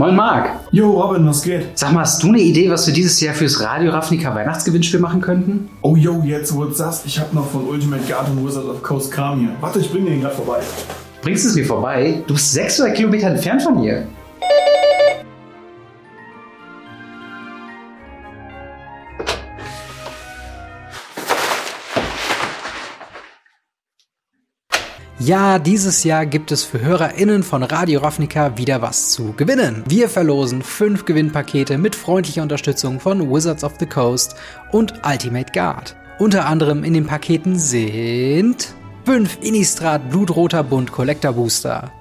Moin Marc. Jo, Robin, was geht? Sag mal, hast du eine Idee, was wir dieses Jahr fürs Radio Ravnica Weihnachtsgewinnspiel machen könnten? Oh, yo, jetzt wo du sagst, ich hab noch von Ultimate Guard und Wizard of Coast Kram hier. Warte, ich bring den gerade vorbei. Bringst du es mir vorbei? Du bist 600 Kilometer entfernt von hier. Ja, dieses Jahr gibt es für HörerInnen von Radio Ravnica wieder was zu gewinnen. Wir verlosen fünf Gewinnpakete mit freundlicher Unterstützung von Wizards of the Coast und Ultimate Guard. Unter anderem in den Paketen sind 5 Innistrad Blutroter Bund Collector Booster,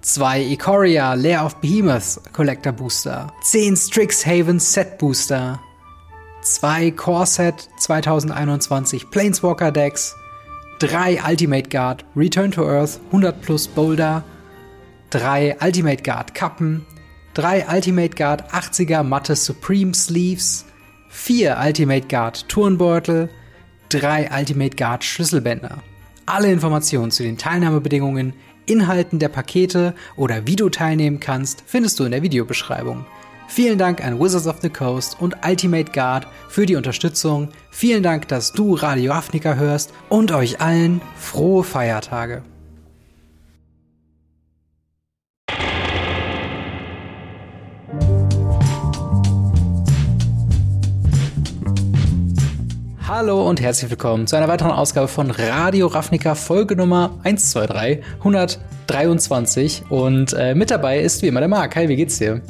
2 Ikoria Lair of Behemoths Collector Booster, 10 Strixhaven Set Booster, 2 Core Set 2021 Planeswalker Decks, 3 Ultimate Guard Return to Earth 100 plus Boulder, 3 Ultimate Guard Kappen, 3 Ultimate Guard 80er Matte Supreme Sleeves, 4 Ultimate Guard Turnbeutel, 3 Ultimate Guard Schlüsselbänder. Alle Informationen zu den Teilnahmebedingungen, Inhalten der Pakete oder wie du teilnehmen kannst, findest du in der Videobeschreibung. Vielen Dank an Wizards of the Coast und Ultimate Guard für die Unterstützung. Vielen Dank, dass du Radio Afrika hörst und euch allen frohe Feiertage. Hallo und herzlich willkommen zu einer weiteren Ausgabe von Radio Ravnica, Folge Nummer 123, 123. Und äh, mit dabei ist wie immer der Marc. Hi, wie geht's dir?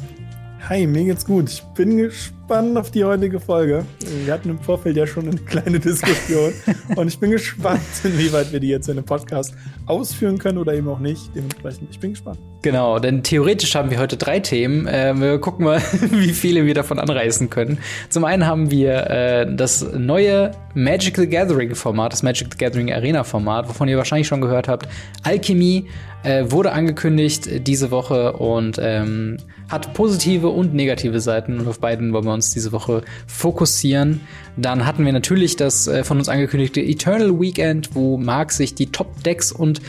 Hi, mir geht's gut. Ich bin gespannt auf die heutige Folge. Wir hatten im Vorfeld ja schon eine kleine Diskussion und ich bin gespannt, inwieweit wir die jetzt in einem Podcast ausführen können oder eben auch nicht. Dementsprechend, ich bin gespannt. Genau, denn theoretisch haben wir heute drei Themen. Äh, wir gucken mal, wie viele wir davon anreißen können. Zum einen haben wir äh, das neue Magic the Gathering Format, das Magic the Gathering Arena Format, wovon ihr wahrscheinlich schon gehört habt. Alchemy äh, wurde angekündigt diese Woche und ähm, hat positive und negative Seiten und auf beiden wollen wir uns diese Woche fokussieren. Dann hatten wir natürlich das äh, von uns angekündigte Eternal Weekend, wo Mark sich die Top-Decks und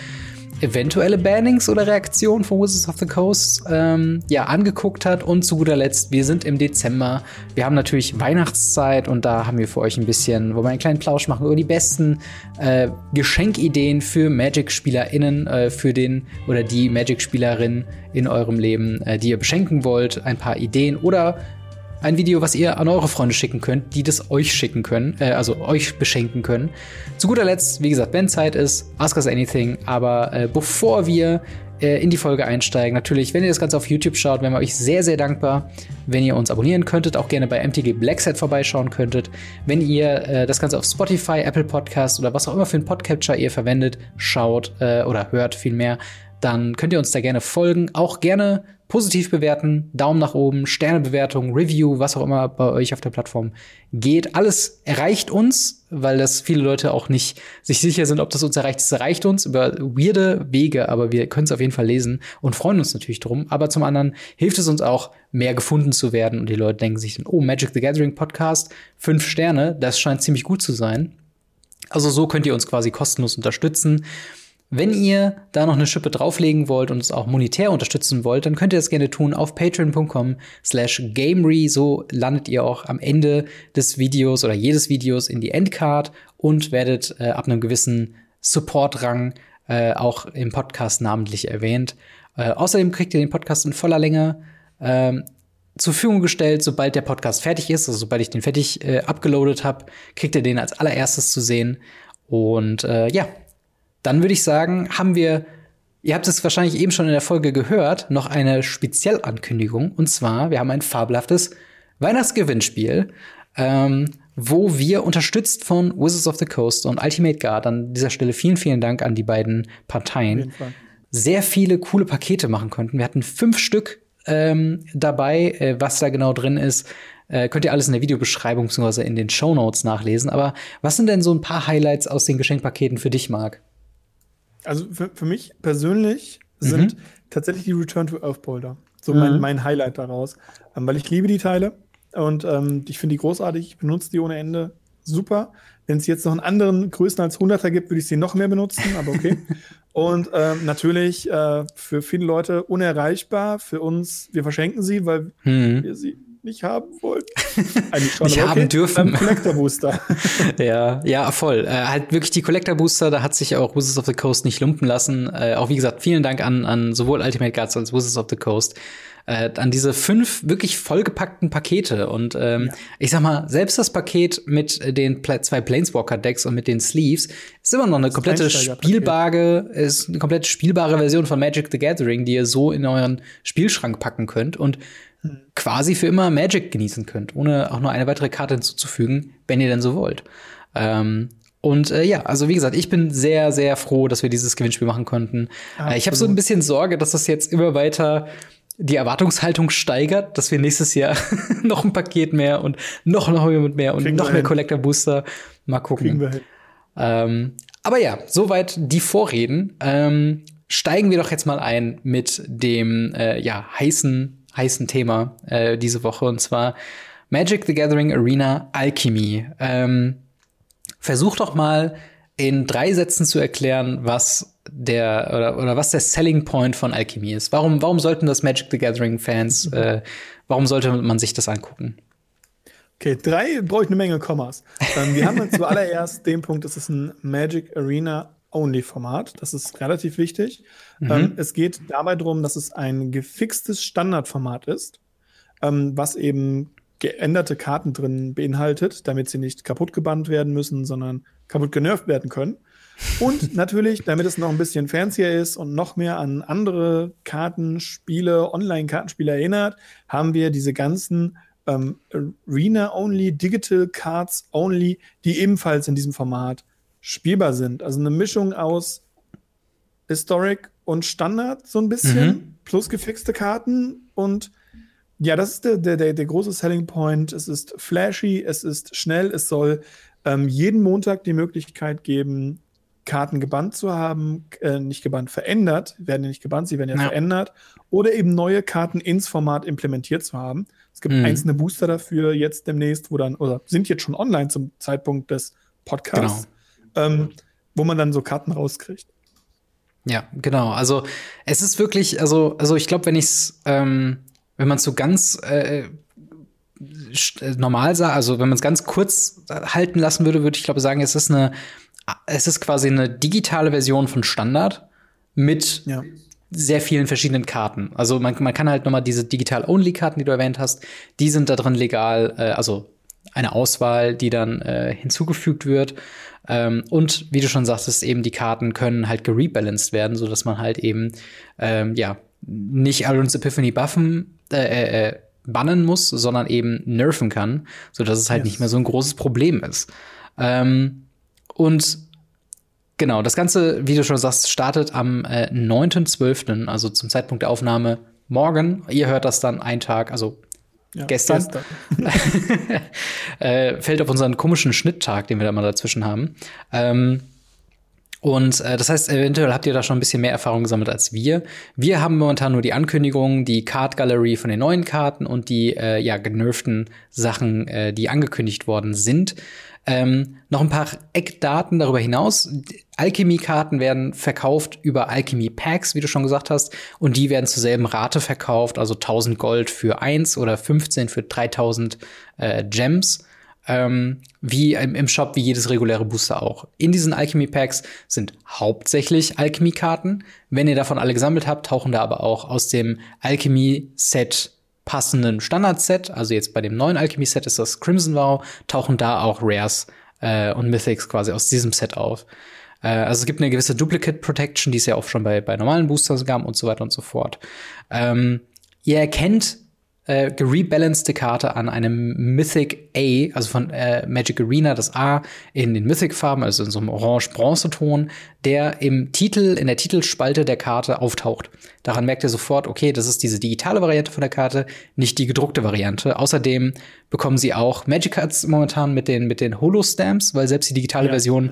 eventuelle Bannings oder Reaktionen von Wizards of the Coast ähm, ja angeguckt hat. Und zu guter Letzt wir sind im Dezember. Wir haben natürlich Weihnachtszeit und da haben wir für euch ein bisschen wo wir einen kleinen Plausch machen über die besten äh, Geschenkideen für Magic Spielerinnen äh, für den oder die Magic Spielerin in eurem Leben äh, die ihr beschenken wollt. Ein paar Ideen oder ein Video, was ihr an eure Freunde schicken könnt, die das euch schicken können, äh, also euch beschenken können. Zu guter Letzt, wie gesagt, wenn Zeit ist, ask us anything. Aber äh, bevor wir äh, in die Folge einsteigen, natürlich, wenn ihr das Ganze auf YouTube schaut, wären wir euch sehr, sehr dankbar, wenn ihr uns abonnieren könntet, auch gerne bei MTG Blackset vorbeischauen könntet. Wenn ihr äh, das Ganze auf Spotify, Apple Podcast oder was auch immer für einen Podcatcher ihr verwendet, schaut äh, oder hört vielmehr, dann könnt ihr uns da gerne folgen. Auch gerne positiv bewerten, Daumen nach oben, Sternebewertung, Review, was auch immer bei euch auf der Plattform geht. Alles erreicht uns, weil das viele Leute auch nicht sich sicher sind, ob das uns erreicht. Es erreicht uns über weirde Wege, aber wir können es auf jeden Fall lesen und freuen uns natürlich drum. Aber zum anderen hilft es uns auch, mehr gefunden zu werden und die Leute denken sich dann, oh, Magic the Gathering Podcast, fünf Sterne, das scheint ziemlich gut zu sein. Also so könnt ihr uns quasi kostenlos unterstützen. Wenn ihr da noch eine Schippe drauflegen wollt und es auch monetär unterstützen wollt, dann könnt ihr das gerne tun auf patreon.com slash gamery. So landet ihr auch am Ende des Videos oder jedes Videos in die Endcard und werdet äh, ab einem gewissen Support-Rang äh, auch im Podcast namentlich erwähnt. Äh, außerdem kriegt ihr den Podcast in voller Länge ähm, zur Verfügung gestellt, sobald der Podcast fertig ist, also sobald ich den fertig äh, abgeloadet habe, kriegt ihr den als allererstes zu sehen. Und äh, ja, dann würde ich sagen, haben wir, ihr habt es wahrscheinlich eben schon in der Folge gehört, noch eine Spezialankündigung. Und zwar, wir haben ein fabelhaftes Weihnachtsgewinnspiel, ähm, wo wir unterstützt von Wizards of the Coast und Ultimate Guard an dieser Stelle vielen, vielen Dank an die beiden Parteien, sehr viele coole Pakete machen könnten. Wir hatten fünf Stück ähm, dabei, äh, was da genau drin ist. Äh, könnt ihr alles in der Videobeschreibung bzw. in den Show Notes nachlesen. Aber was sind denn so ein paar Highlights aus den Geschenkpaketen für dich, Marc? Also für, für mich persönlich sind mhm. tatsächlich die Return to Earth Boulder so mhm. mein, mein Highlight daraus. Ähm, weil ich liebe die Teile und ähm, ich finde die großartig. Ich benutze die ohne Ende super. Wenn es jetzt noch einen anderen Größen als 100er gibt, würde ich sie noch mehr benutzen, aber okay. Und ähm, natürlich äh, für viele Leute unerreichbar. Für uns, wir verschenken sie, weil hm. wir sie nicht haben wollten. Eigentlich schon, nicht haben dürfen. Collector Booster. ja, ja, voll. Äh, halt wirklich die Collector Booster, da hat sich auch Wizards of the Coast nicht lumpen lassen. Äh, auch wie gesagt, vielen Dank an, an sowohl Ultimate Guards als Wizards of the Coast äh, an diese fünf wirklich vollgepackten Pakete. Und ähm, ja. ich sag mal, selbst das Paket mit den Pla zwei Planeswalker-Decks und mit den Sleeves ist immer noch eine komplette spielbare, ist eine komplett spielbare Version von Magic the Gathering, die ihr so in euren Spielschrank packen könnt und. Quasi für immer Magic genießen könnt, ohne auch nur eine weitere Karte hinzuzufügen, wenn ihr denn so wollt. Ähm, und äh, ja, also wie gesagt, ich bin sehr, sehr froh, dass wir dieses Gewinnspiel machen konnten. Äh, ich habe so ein bisschen Sorge, dass das jetzt immer weiter die Erwartungshaltung steigert, dass wir nächstes Jahr noch ein Paket mehr und noch ein Hobby mit mehr und Kriegen noch mehr Collector Booster. Mal gucken. Ähm, aber ja, soweit die Vorreden. Ähm, steigen wir doch jetzt mal ein mit dem äh, ja heißen heißen Thema äh, diese Woche und zwar Magic the Gathering Arena Alchemy. Ähm, versuch doch mal in drei Sätzen zu erklären, was der oder, oder was der Selling Point von Alchemy ist. Warum, warum sollten das Magic the Gathering Fans, mhm. äh, warum sollte man sich das angucken? Okay, drei brauche ich eine Menge Kommas. ähm, wir haben zuallererst den Punkt, es ist ein Magic Arena Only Format. Das ist relativ wichtig. Mhm. Ähm, es geht dabei darum, dass es ein gefixtes Standardformat ist, ähm, was eben geänderte Karten drin beinhaltet, damit sie nicht kaputt gebannt werden müssen, sondern kaputt genervt werden können. Und natürlich, damit es noch ein bisschen fancier ist und noch mehr an andere Kartenspiele, Online-Kartenspiele erinnert, haben wir diese ganzen ähm, Arena-Only, Digital Cards Only, die ebenfalls in diesem Format spielbar sind. Also eine Mischung aus Historic und Standard so ein bisschen, mhm. plus gefixte Karten und ja, das ist der, der, der große Selling Point. Es ist flashy, es ist schnell, es soll ähm, jeden Montag die Möglichkeit geben, Karten gebannt zu haben, äh, nicht gebannt, verändert, werden ja nicht gebannt, sie werden ja, ja, verändert, oder eben neue Karten ins Format implementiert zu haben. Es gibt mhm. einzelne Booster dafür jetzt demnächst, wo dann, oder sind jetzt schon online zum Zeitpunkt des Podcasts, genau. Ähm, wo man dann so Karten rauskriegt. Ja, genau. Also es ist wirklich, also, also ich glaube, wenn ich es, ähm, wenn man es so ganz äh, normal sah, also wenn man es ganz kurz halten lassen würde, würde ich glaube sagen, es ist eine es ist quasi eine digitale Version von Standard mit ja. sehr vielen verschiedenen Karten. Also man, man kann halt noch mal diese Digital-Only-Karten, die du erwähnt hast, die sind da drin legal, äh, also eine Auswahl, die dann äh, hinzugefügt wird. Ähm, und wie du schon sagtest, eben die Karten können halt gerebalanced werden, so dass man halt eben ähm, ja nicht Alron's Epiphany buffen, äh, äh, äh, bannen muss, sondern eben nerven kann, so dass es halt yes. nicht mehr so ein großes Problem ist. Ähm, und genau, das Ganze, wie du schon sagst, startet am äh, 9.12., also zum Zeitpunkt der Aufnahme morgen. Ihr hört das dann einen Tag, also ja, gestern. gestern. äh, fällt auf unseren komischen Schnitttag, den wir da mal dazwischen haben. Ähm, und äh, das heißt, eventuell habt ihr da schon ein bisschen mehr Erfahrung gesammelt als wir. Wir haben momentan nur die Ankündigungen, die Card Gallery von den neuen Karten und die äh, ja genervten Sachen, äh, die angekündigt worden sind. Ähm, noch ein paar Eckdaten darüber hinaus. Alchemy-Karten werden verkauft über Alchemy-Packs, wie du schon gesagt hast, und die werden zur selben Rate verkauft, also 1000 Gold für 1 oder 15 für 3000 äh, Gems. Ähm, wie im, im, Shop, wie jedes reguläre Booster auch. In diesen Alchemy Packs sind hauptsächlich Alchemy-Karten. Wenn ihr davon alle gesammelt habt, tauchen da aber auch aus dem Alchemy-Set passenden Standard-Set, also jetzt bei dem neuen Alchemy-Set ist das Crimson Vow, tauchen da auch Rares äh, und Mythics quasi aus diesem Set auf. Äh, also es gibt eine gewisse Duplicate Protection, die es ja auch schon bei, bei normalen Boosters gab und so weiter und so fort. Ähm, ihr erkennt äh, gerebalancete Karte an einem Mythic A, also von äh, Magic Arena, das A in den Mythic-Farben, also in so einem orange-bronze-Ton, der im Titel, in der Titelspalte der Karte auftaucht. Daran merkt ihr sofort, okay, das ist diese digitale Variante von der Karte, nicht die gedruckte Variante. Außerdem bekommen sie auch Magic Cards momentan mit den, mit den Holo-Stamps, weil selbst die digitale ja. Version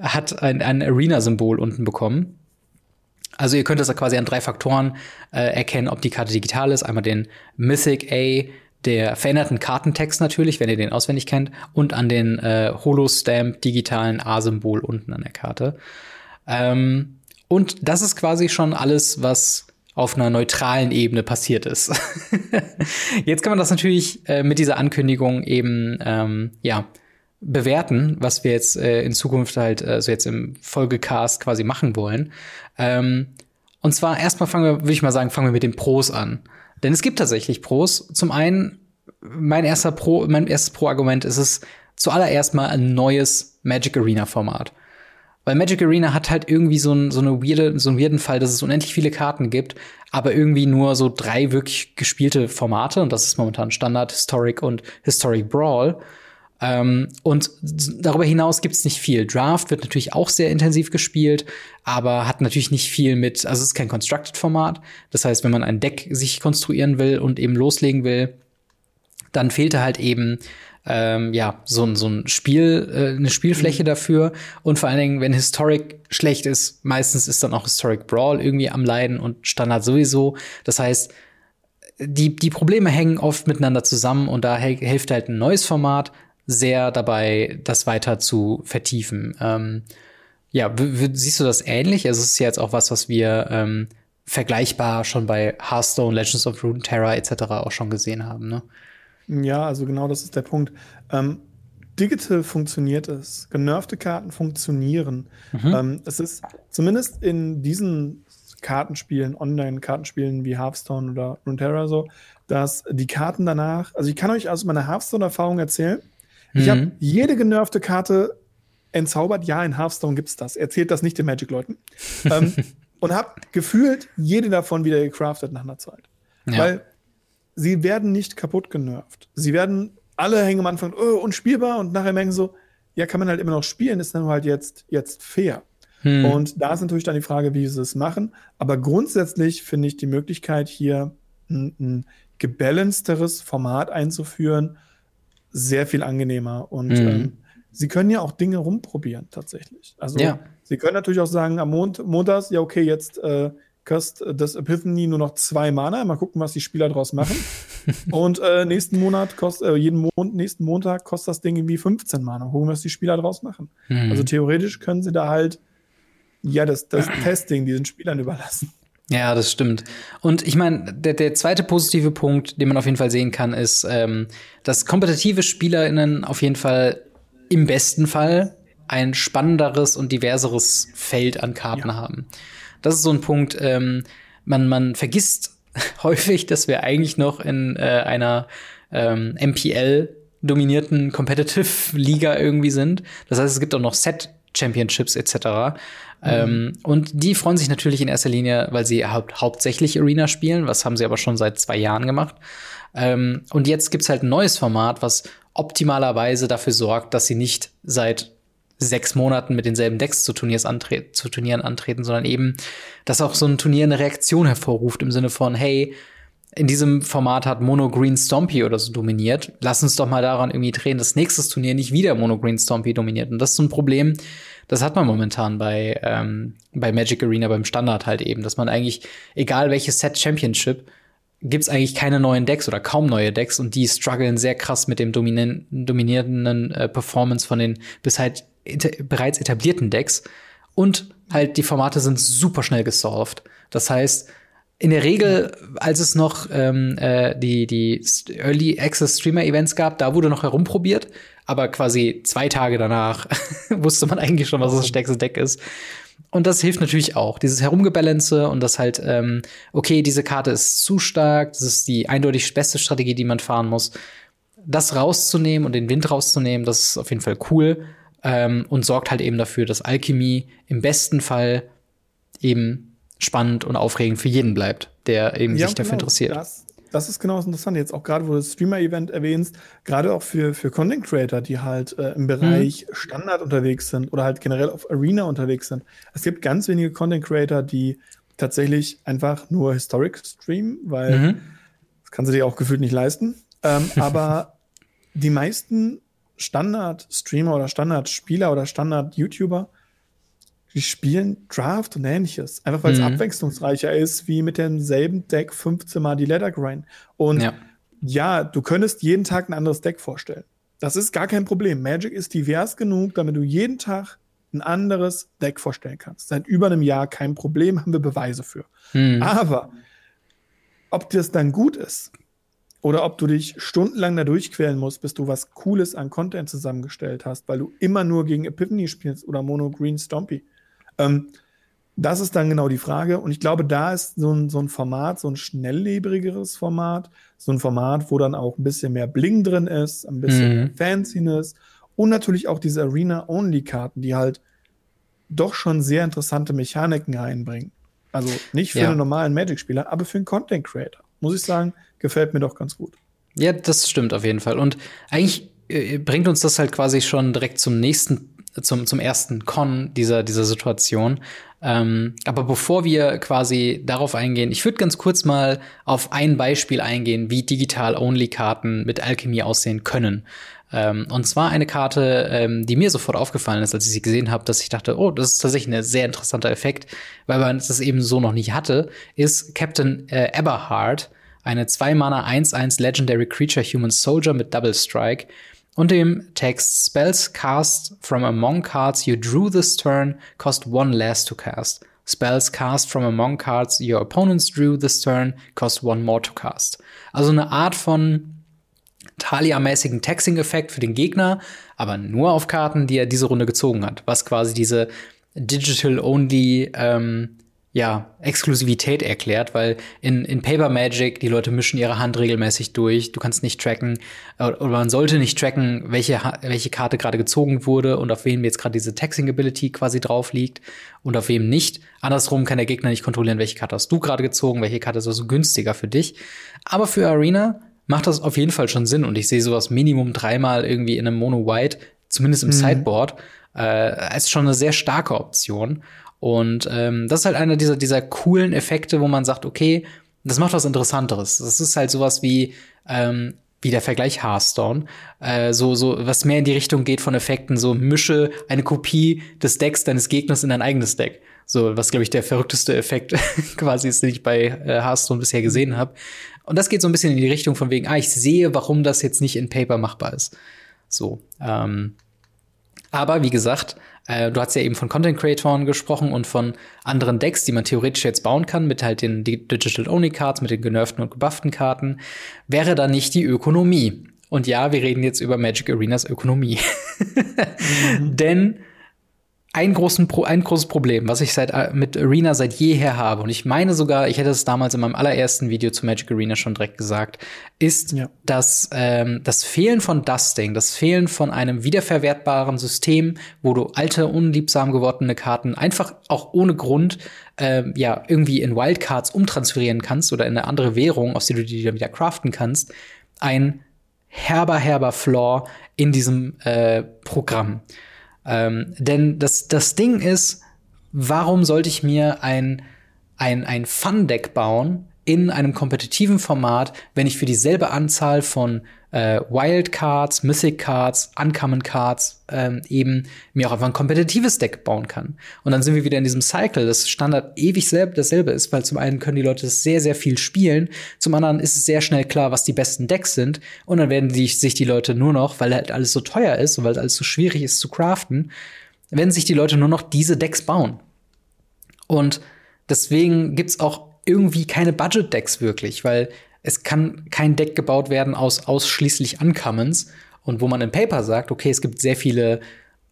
hat ein, ein Arena-Symbol unten bekommen. Also ihr könnt das quasi an drei Faktoren äh, erkennen, ob die Karte digital ist. Einmal den Mythic A, der veränderten Kartentext natürlich, wenn ihr den auswendig kennt, und an den äh, Holostamp digitalen A-Symbol unten an der Karte. Ähm, Und das ist quasi schon alles, was auf einer neutralen Ebene passiert ist. Jetzt kann man das natürlich äh, mit dieser Ankündigung eben ähm, ja bewerten, was wir jetzt äh, in Zukunft halt äh, so jetzt im Folgecast quasi machen wollen. Ähm, und zwar erstmal fangen wir, würde ich mal sagen, fangen wir mit den Pros an. Denn es gibt tatsächlich Pros. Zum einen, mein erster Pro, mein erstes Pro-Argument ist es zuallererst mal ein neues Magic Arena Format. Weil Magic Arena hat halt irgendwie so, ein, so, eine weirde, so einen weirden Fall, dass es unendlich viele Karten gibt, aber irgendwie nur so drei wirklich gespielte Formate. Und das ist momentan Standard, Historic und Historic Brawl. Ähm, und darüber hinaus gibt's nicht viel. Draft wird natürlich auch sehr intensiv gespielt, aber hat natürlich nicht viel mit, also es ist kein Constructed-Format. Das heißt, wenn man ein Deck sich konstruieren will und eben loslegen will, dann fehlt da halt eben ähm, ja, so, ein so ein Spiel, äh, eine Spielfläche mhm. dafür. Und vor allen Dingen, wenn Historic schlecht ist, meistens ist dann auch Historic Brawl irgendwie am Leiden und Standard sowieso. Das heißt, die, die Probleme hängen oft miteinander zusammen und da hilft halt ein neues Format sehr dabei, das weiter zu vertiefen. Ähm, ja, siehst du das ähnlich? Also es ist ja jetzt auch was, was wir ähm, vergleichbar schon bei Hearthstone, Legends of Runeterra etc. auch schon gesehen haben, ne? Ja, also genau das ist der Punkt. Ähm, digital funktioniert es. Genervte Karten funktionieren. Mhm. Ähm, es ist zumindest in diesen Kartenspielen, Online-Kartenspielen wie Hearthstone oder Runeterra so, dass die Karten danach, also ich kann euch aus meiner Hearthstone-Erfahrung erzählen, mhm. ich habe jede genervte Karte entzaubert. Ja, in Hearthstone gibt es das. Erzählt das nicht den Magic-Leuten. ähm, und habe gefühlt jede davon wieder gecraftet nach einer Zeit. Ja. Weil sie werden nicht kaputt genervt. Sie werden alle hängen am Anfang oh, unspielbar und nachher merken so, ja, kann man halt immer noch spielen, ist dann halt jetzt, jetzt fair. Hm. Und da ist natürlich dann die Frage, wie sie es machen. Aber grundsätzlich finde ich die Möglichkeit, hier ein, ein gebalanceteres Format einzuführen, sehr viel angenehmer. Und hm. ähm, sie können ja auch Dinge rumprobieren, tatsächlich. Also, ja. sie können natürlich auch sagen, am Mond, Montags, ja, okay, jetzt äh, kostet das Epiphany nur noch zwei Mana. Mal gucken, was die Spieler daraus machen. und äh, nächsten Monat kostet, äh, jeden Mon nächsten Montag kostet das Ding irgendwie 15 Mana. Gucken, was die Spieler daraus machen. Mhm. Also theoretisch können sie da halt ja das, das Testing diesen Spielern überlassen. Ja, das stimmt. Und ich meine, der, der zweite positive Punkt, den man auf jeden Fall sehen kann, ist, ähm, dass kompetitive SpielerInnen auf jeden Fall im besten Fall ein spannenderes und diverseres Feld an Karten ja. haben. Das ist so ein Punkt, ähm, man, man vergisst häufig, dass wir eigentlich noch in äh, einer ähm, MPL dominierten Competitive Liga irgendwie sind. Das heißt, es gibt auch noch Set Championships etc. Mhm. Ähm, und die freuen sich natürlich in erster Linie, weil sie haupt hauptsächlich Arena spielen. Was haben sie aber schon seit zwei Jahren gemacht. Ähm, und jetzt gibt's halt ein neues Format, was optimalerweise dafür sorgt, dass sie nicht seit sechs Monaten mit denselben Decks zu, Turniers antre zu Turnieren antreten, sondern eben, dass auch so ein Turnier eine Reaktion hervorruft im Sinne von, hey, in diesem Format hat Mono Green Stompy oder so dominiert. Lass uns doch mal daran irgendwie drehen, dass nächstes Turnier nicht wieder Mono Green Stompy dominiert. Und das ist so ein Problem, das hat man momentan bei, ähm, bei Magic Arena beim Standard halt eben, dass man eigentlich, egal welches Set Championship, gibt's eigentlich keine neuen Decks oder kaum neue Decks und die strugglen sehr krass mit dem dominierenden äh, Performance von den bis halt bereits etablierten Decks. Und halt die Formate sind super schnell gesolved. Das heißt, in der Regel, als es noch ähm, äh, die, die Early Access Streamer Events gab, da wurde noch herumprobiert, aber quasi zwei Tage danach wusste man eigentlich schon, was das stärkste Deck ist. Und das hilft natürlich auch, dieses Herumgebalance und das halt, ähm, okay, diese Karte ist zu stark, das ist die eindeutig beste Strategie, die man fahren muss. Das rauszunehmen und den Wind rauszunehmen, das ist auf jeden Fall cool ähm, und sorgt halt eben dafür, dass Alchemie im besten Fall eben spannend und aufregend für jeden bleibt, der eben ja, sich dafür genau, interessiert. Das, das ist genau das Interessante. Jetzt auch gerade, wo du das Streamer-Event erwähnst, gerade auch für, für Content Creator, die halt äh, im Bereich mhm. Standard unterwegs sind oder halt generell auf Arena unterwegs sind. Es gibt ganz wenige Content Creator, die tatsächlich einfach nur Historic streamen, weil mhm. das kannst du dir auch gefühlt nicht leisten. Ähm, aber die meisten Standard-Streamer oder Standard-Spieler oder Standard-YouTuber, die spielen Draft und ähnliches. Einfach weil es mhm. abwechslungsreicher ist, wie mit demselben Deck 15 Mal die Ladder Grind. Und ja. ja, du könntest jeden Tag ein anderes Deck vorstellen. Das ist gar kein Problem. Magic ist divers genug, damit du jeden Tag ein anderes Deck vorstellen kannst. Seit über einem Jahr kein Problem, haben wir Beweise für. Hm. Aber ob das dann gut ist oder ob du dich stundenlang da durchquälen musst, bis du was Cooles an Content zusammengestellt hast, weil du immer nur gegen Epiphany spielst oder Mono Green Stompy. Ähm, das ist dann genau die Frage. Und ich glaube, da ist so ein, so ein Format, so ein schnelllebrigeres Format, so ein Format, wo dann auch ein bisschen mehr Bling drin ist, ein bisschen mhm. Fanciness und natürlich auch diese Arena-Only-Karten, die halt doch schon sehr interessante Mechaniken reinbringen. Also nicht für ja. einen normalen Magic-Spieler, aber für einen Content-Creator. Muss ich sagen, gefällt mir doch ganz gut. Ja, das stimmt auf jeden Fall. Und eigentlich äh, bringt uns das halt quasi schon direkt zum nächsten, zum, zum ersten Con dieser, dieser Situation. Ähm, aber bevor wir quasi darauf eingehen, ich würde ganz kurz mal auf ein Beispiel eingehen, wie Digital-Only-Karten mit Alchemy aussehen können. Ähm, und zwar eine Karte, ähm, die mir sofort aufgefallen ist, als ich sie gesehen habe, dass ich dachte, oh, das ist tatsächlich ein sehr interessanter Effekt, weil man es eben so noch nicht hatte, ist Captain äh, Eberhard, eine 2-Mana 1-1 Legendary Creature Human Soldier mit Double Strike und dem Text Spells cast from among cards you drew this turn cost one less to cast. Spells cast from among cards your opponents drew this turn cost one more to cast. Also eine Art von Talia-mäßigen Taxing-Effekt für den Gegner, aber nur auf Karten, die er diese Runde gezogen hat, was quasi diese Digital-Only ähm, ja, Exklusivität erklärt, weil in, in Paper Magic die Leute mischen ihre Hand regelmäßig durch. Du kannst nicht tracken äh, oder man sollte nicht tracken, welche, welche Karte gerade gezogen wurde und auf wem jetzt gerade diese Taxing Ability quasi drauf liegt und auf wem nicht. Andersrum kann der Gegner nicht kontrollieren, welche Karte hast du gerade gezogen, welche Karte ist also günstiger für dich. Aber für Arena macht das auf jeden Fall schon Sinn und ich sehe sowas Minimum dreimal irgendwie in einem Mono White, zumindest im mhm. Sideboard, äh, als schon eine sehr starke Option. Und ähm, das ist halt einer dieser, dieser coolen Effekte, wo man sagt, okay, das macht was Interessanteres. Das ist halt sowas wie, ähm, wie der Vergleich Hearthstone, äh, so, so, was mehr in die Richtung geht von Effekten, so mische eine Kopie des Decks deines Gegners in dein eigenes Deck. So, was, glaube ich, der verrückteste Effekt quasi ist, den ich bei äh, Hearthstone bisher gesehen habe. Und das geht so ein bisschen in die Richtung von wegen, ah, ich sehe, warum das jetzt nicht in Paper machbar ist. So. Ähm, aber wie gesagt, äh, du hast ja eben von Content Creatoren gesprochen und von anderen Decks, die man theoretisch jetzt bauen kann, mit halt den Digital Only Cards, mit den genervten und gebufften Karten. Wäre da nicht die Ökonomie? Und ja, wir reden jetzt über Magic Arenas Ökonomie. mhm. Denn ein, großen Pro ein großes Problem, was ich seit, äh, mit Arena seit jeher habe, und ich meine sogar, ich hätte es damals in meinem allerersten Video zu Magic Arena schon direkt gesagt, ist ja. dass ähm, das Fehlen von Dusting, das Fehlen von einem wiederverwertbaren System, wo du alte, unliebsam gewordene Karten einfach auch ohne Grund ähm, ja irgendwie in Wildcards umtransferieren kannst oder in eine andere Währung, aus der du die dann wieder craften kannst, ein herber, herber Flaw in diesem äh, Programm. Ähm, denn das, das Ding ist, warum sollte ich mir ein, ein, ein Fun-Deck bauen in einem kompetitiven Format, wenn ich für dieselbe Anzahl von äh, Wildcards, Mythic Cards, Uncommon Cards ähm, eben mir auch einfach ein kompetitives Deck bauen kann. Und dann sind wir wieder in diesem Cycle, das Standard ewig selb dasselbe ist, weil zum einen können die Leute das sehr, sehr viel spielen, zum anderen ist es sehr schnell klar, was die besten Decks sind und dann werden die, sich die Leute nur noch, weil halt alles so teuer ist und weil alles so schwierig ist zu craften, werden sich die Leute nur noch diese Decks bauen. Und deswegen gibt's auch irgendwie keine Budget-Decks wirklich, weil es kann kein Deck gebaut werden aus ausschließlich Uncommons und wo man in Paper sagt, okay, es gibt sehr viele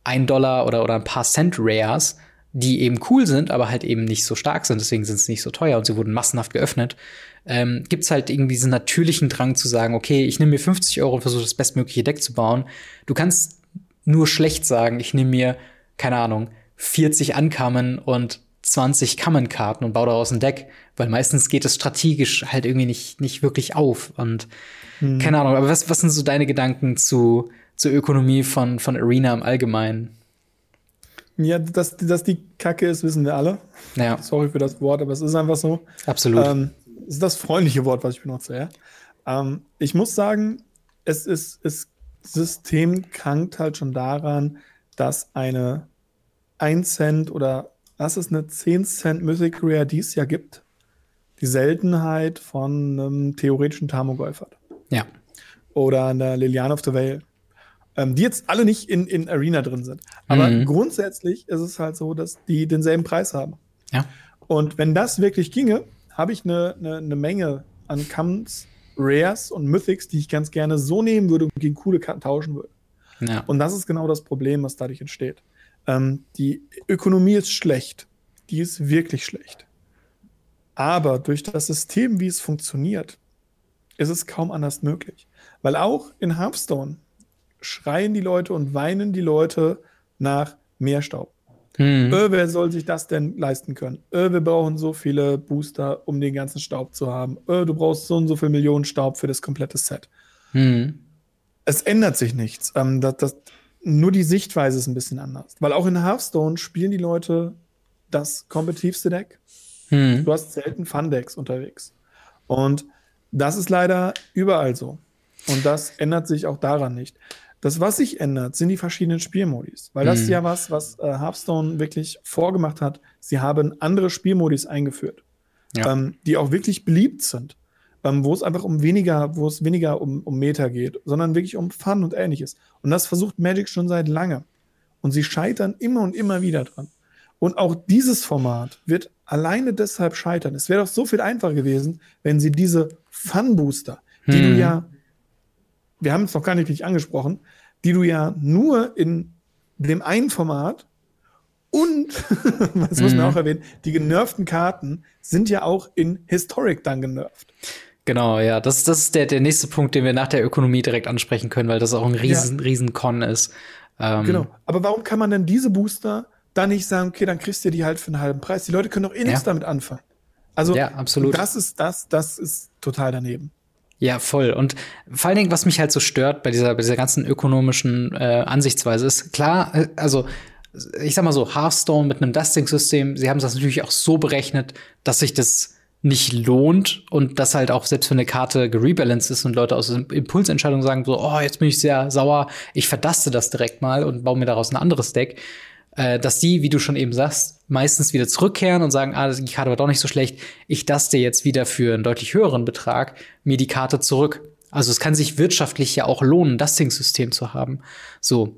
1 Dollar oder, oder ein paar Cent Rares, die eben cool sind, aber halt eben nicht so stark sind, deswegen sind sie nicht so teuer und sie wurden massenhaft geöffnet, ähm, gibt es halt irgendwie diesen natürlichen Drang zu sagen, okay, ich nehme mir 50 Euro und versuche das bestmögliche Deck zu bauen. Du kannst nur schlecht sagen, ich nehme mir, keine Ahnung, 40 Ankamen und 20 Common-Karten und baue daraus ein Deck, weil meistens geht es strategisch halt irgendwie nicht, nicht wirklich auf. Und hm. keine Ahnung, aber was, was sind so deine Gedanken zu, zur Ökonomie von, von Arena im Allgemeinen? Ja, dass, dass die Kacke ist, wissen wir alle. Ja. Sorry für das Wort, aber es ist einfach so. Absolut. Ähm, es ist das freundliche Wort, was ich benutze, ja. Ähm, ich muss sagen, es ist, das System krankt halt schon daran, dass eine 1 Cent oder dass es eine 10 Cent Mythic Rare dies Jahr gibt. Die Seltenheit von einem theoretischen Tarmogoyf hat. Ja. Oder einer Liliane of the Vale. ähm, die jetzt alle nicht in, in Arena drin sind. Aber mhm. grundsätzlich ist es halt so, dass die denselben Preis haben. Ja. Und wenn das wirklich ginge, habe ich eine, eine, eine Menge an Camps, Rares und Mythics, die ich ganz gerne so nehmen würde und gegen coole Karten tauschen würde. Ja. Und das ist genau das Problem, was dadurch entsteht. Ähm, die Ökonomie ist schlecht. Die ist wirklich schlecht. Aber durch das System, wie es funktioniert, ist es kaum anders möglich. Weil auch in Hearthstone schreien die Leute und weinen die Leute nach mehr Staub. Hm. Öh, wer soll sich das denn leisten können? Öh, wir brauchen so viele Booster, um den ganzen Staub zu haben. Öh, du brauchst so und so viel Millionen Staub für das komplette Set. Hm. Es ändert sich nichts. Ähm, das, das, nur die Sichtweise ist ein bisschen anders. Weil auch in Hearthstone spielen die Leute das kompetitivste Deck. Hm. Du hast selten Fun-Decks unterwegs. Und das ist leider überall so. Und das ändert sich auch daran nicht. Das, was sich ändert, sind die verschiedenen Spielmodis. Weil das mhm. ist ja was, was äh, Hearthstone wirklich vorgemacht hat. Sie haben andere Spielmodis eingeführt, ja. ähm, die auch wirklich beliebt sind. Ähm, wo es einfach um weniger, wo es weniger um, um Meta geht, sondern wirklich um Fun und ähnliches. Und das versucht Magic schon seit langem. Und sie scheitern immer und immer wieder dran. Und auch dieses Format wird alleine deshalb scheitern. Es wäre doch so viel einfacher gewesen, wenn sie diese Fun-Booster, die hm. du ja wir haben es noch gar nicht richtig angesprochen, die du ja nur in dem einen Format und, das muss man mhm. auch erwähnen, die genervten Karten sind ja auch in Historic dann genervt. Genau, ja, das, das ist der, der nächste Punkt, den wir nach der Ökonomie direkt ansprechen können, weil das auch ein riesen, ja. riesen Con ist. Ähm, genau, aber warum kann man denn diese Booster dann nicht sagen, okay, dann kriegst du die halt für einen halben Preis? Die Leute können doch eh nichts ja. damit anfangen. Also, ja, absolut. das ist das, das ist total daneben. Ja, voll. Und vor allen Dingen, was mich halt so stört bei dieser, bei dieser ganzen ökonomischen äh, Ansichtsweise, ist klar, äh, also ich sag mal so, Hearthstone mit einem Dusting-System, sie haben das natürlich auch so berechnet, dass sich das nicht lohnt und dass halt auch selbst wenn eine Karte gerebalanced ist und Leute aus Impulsentscheidungen sagen so, oh, jetzt bin ich sehr sauer, ich verdaste das direkt mal und baue mir daraus ein anderes Deck, äh, dass die, wie du schon eben sagst, meistens wieder zurückkehren und sagen, ah, die Karte war doch nicht so schlecht, ich daste jetzt wieder für einen deutlich höheren Betrag mir die Karte zurück. Also es kann sich wirtschaftlich ja auch lohnen, das Ding-System zu haben. So.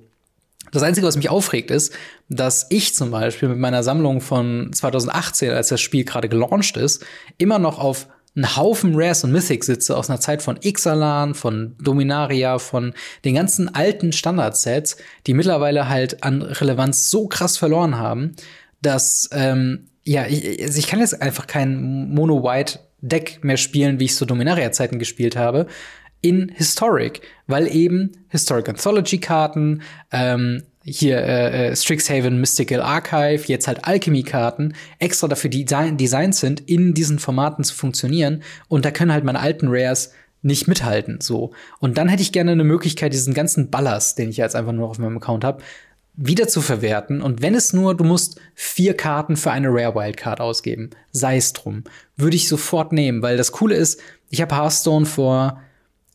Das Einzige, was mich aufregt, ist, dass ich zum Beispiel mit meiner Sammlung von 2018, als das Spiel gerade gelauncht ist, immer noch auf einen Haufen Rares und Mythics sitze aus einer Zeit von Ixalan, von Dominaria, von den ganzen alten Standardsets, die mittlerweile halt an Relevanz so krass verloren haben, dass ähm, ja, ich, also ich kann jetzt einfach kein Mono-White-Deck mehr spielen, wie ich so Dominaria-Zeiten gespielt habe, in Historic, weil eben Historic Anthology-Karten, ähm, hier äh, äh, Strixhaven Mystical Archive, jetzt halt Alchemy-Karten, extra dafür design designt sind, in diesen Formaten zu funktionieren. Und da können halt meine alten Rares nicht mithalten. So. Und dann hätte ich gerne eine Möglichkeit, diesen ganzen Ballast, den ich jetzt einfach nur auf meinem Account habe, wieder zu verwerten. Und wenn es nur, du musst vier Karten für eine Rare Wildcard ausgeben, sei es drum, würde ich sofort nehmen, weil das Coole ist, ich habe Hearthstone vor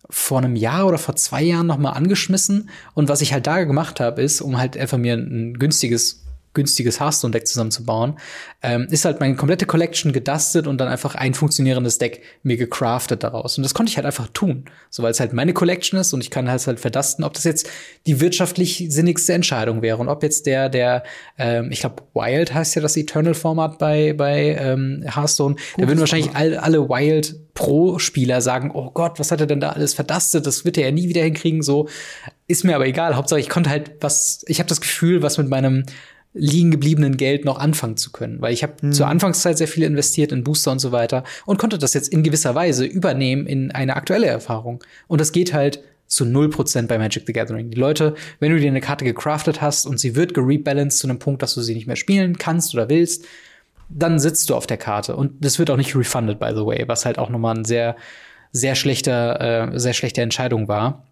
vor einem Jahr oder vor zwei Jahren noch mal angeschmissen. Und was ich halt da gemacht habe, ist, um halt einfach mir ein günstiges günstiges Hearthstone-Deck zusammenzubauen, ähm, ist halt meine komplette Collection gedustet und dann einfach ein funktionierendes Deck mir gecraftet daraus. Und das konnte ich halt einfach tun. So, weil es halt meine Collection ist und ich kann halt halt verdusten, ob das jetzt die wirtschaftlich sinnigste Entscheidung wäre und ob jetzt der, der, ähm, ich glaube, Wild heißt ja das Eternal-Format bei, bei ähm, Hearthstone, Gut, da würden wahrscheinlich all, alle Wild Pro-Spieler sagen, oh Gott, was hat er denn da alles verdustet? Das wird er ja nie wieder hinkriegen. So ist mir aber egal. Hauptsache, ich konnte halt was, ich habe das Gefühl, was mit meinem liegen gebliebenen Geld noch anfangen zu können. Weil ich habe hm. zur Anfangszeit sehr viel investiert in Booster und so weiter und konnte das jetzt in gewisser Weise übernehmen in eine aktuelle Erfahrung. Und das geht halt zu 0% bei Magic the Gathering. Die Leute, wenn du dir eine Karte gecraftet hast und sie wird gerebalanced zu einem Punkt, dass du sie nicht mehr spielen kannst oder willst, dann sitzt du auf der Karte. Und das wird auch nicht refunded, by the way, was halt auch nochmal ein sehr, sehr schlechter, äh, sehr schlechte Entscheidung war.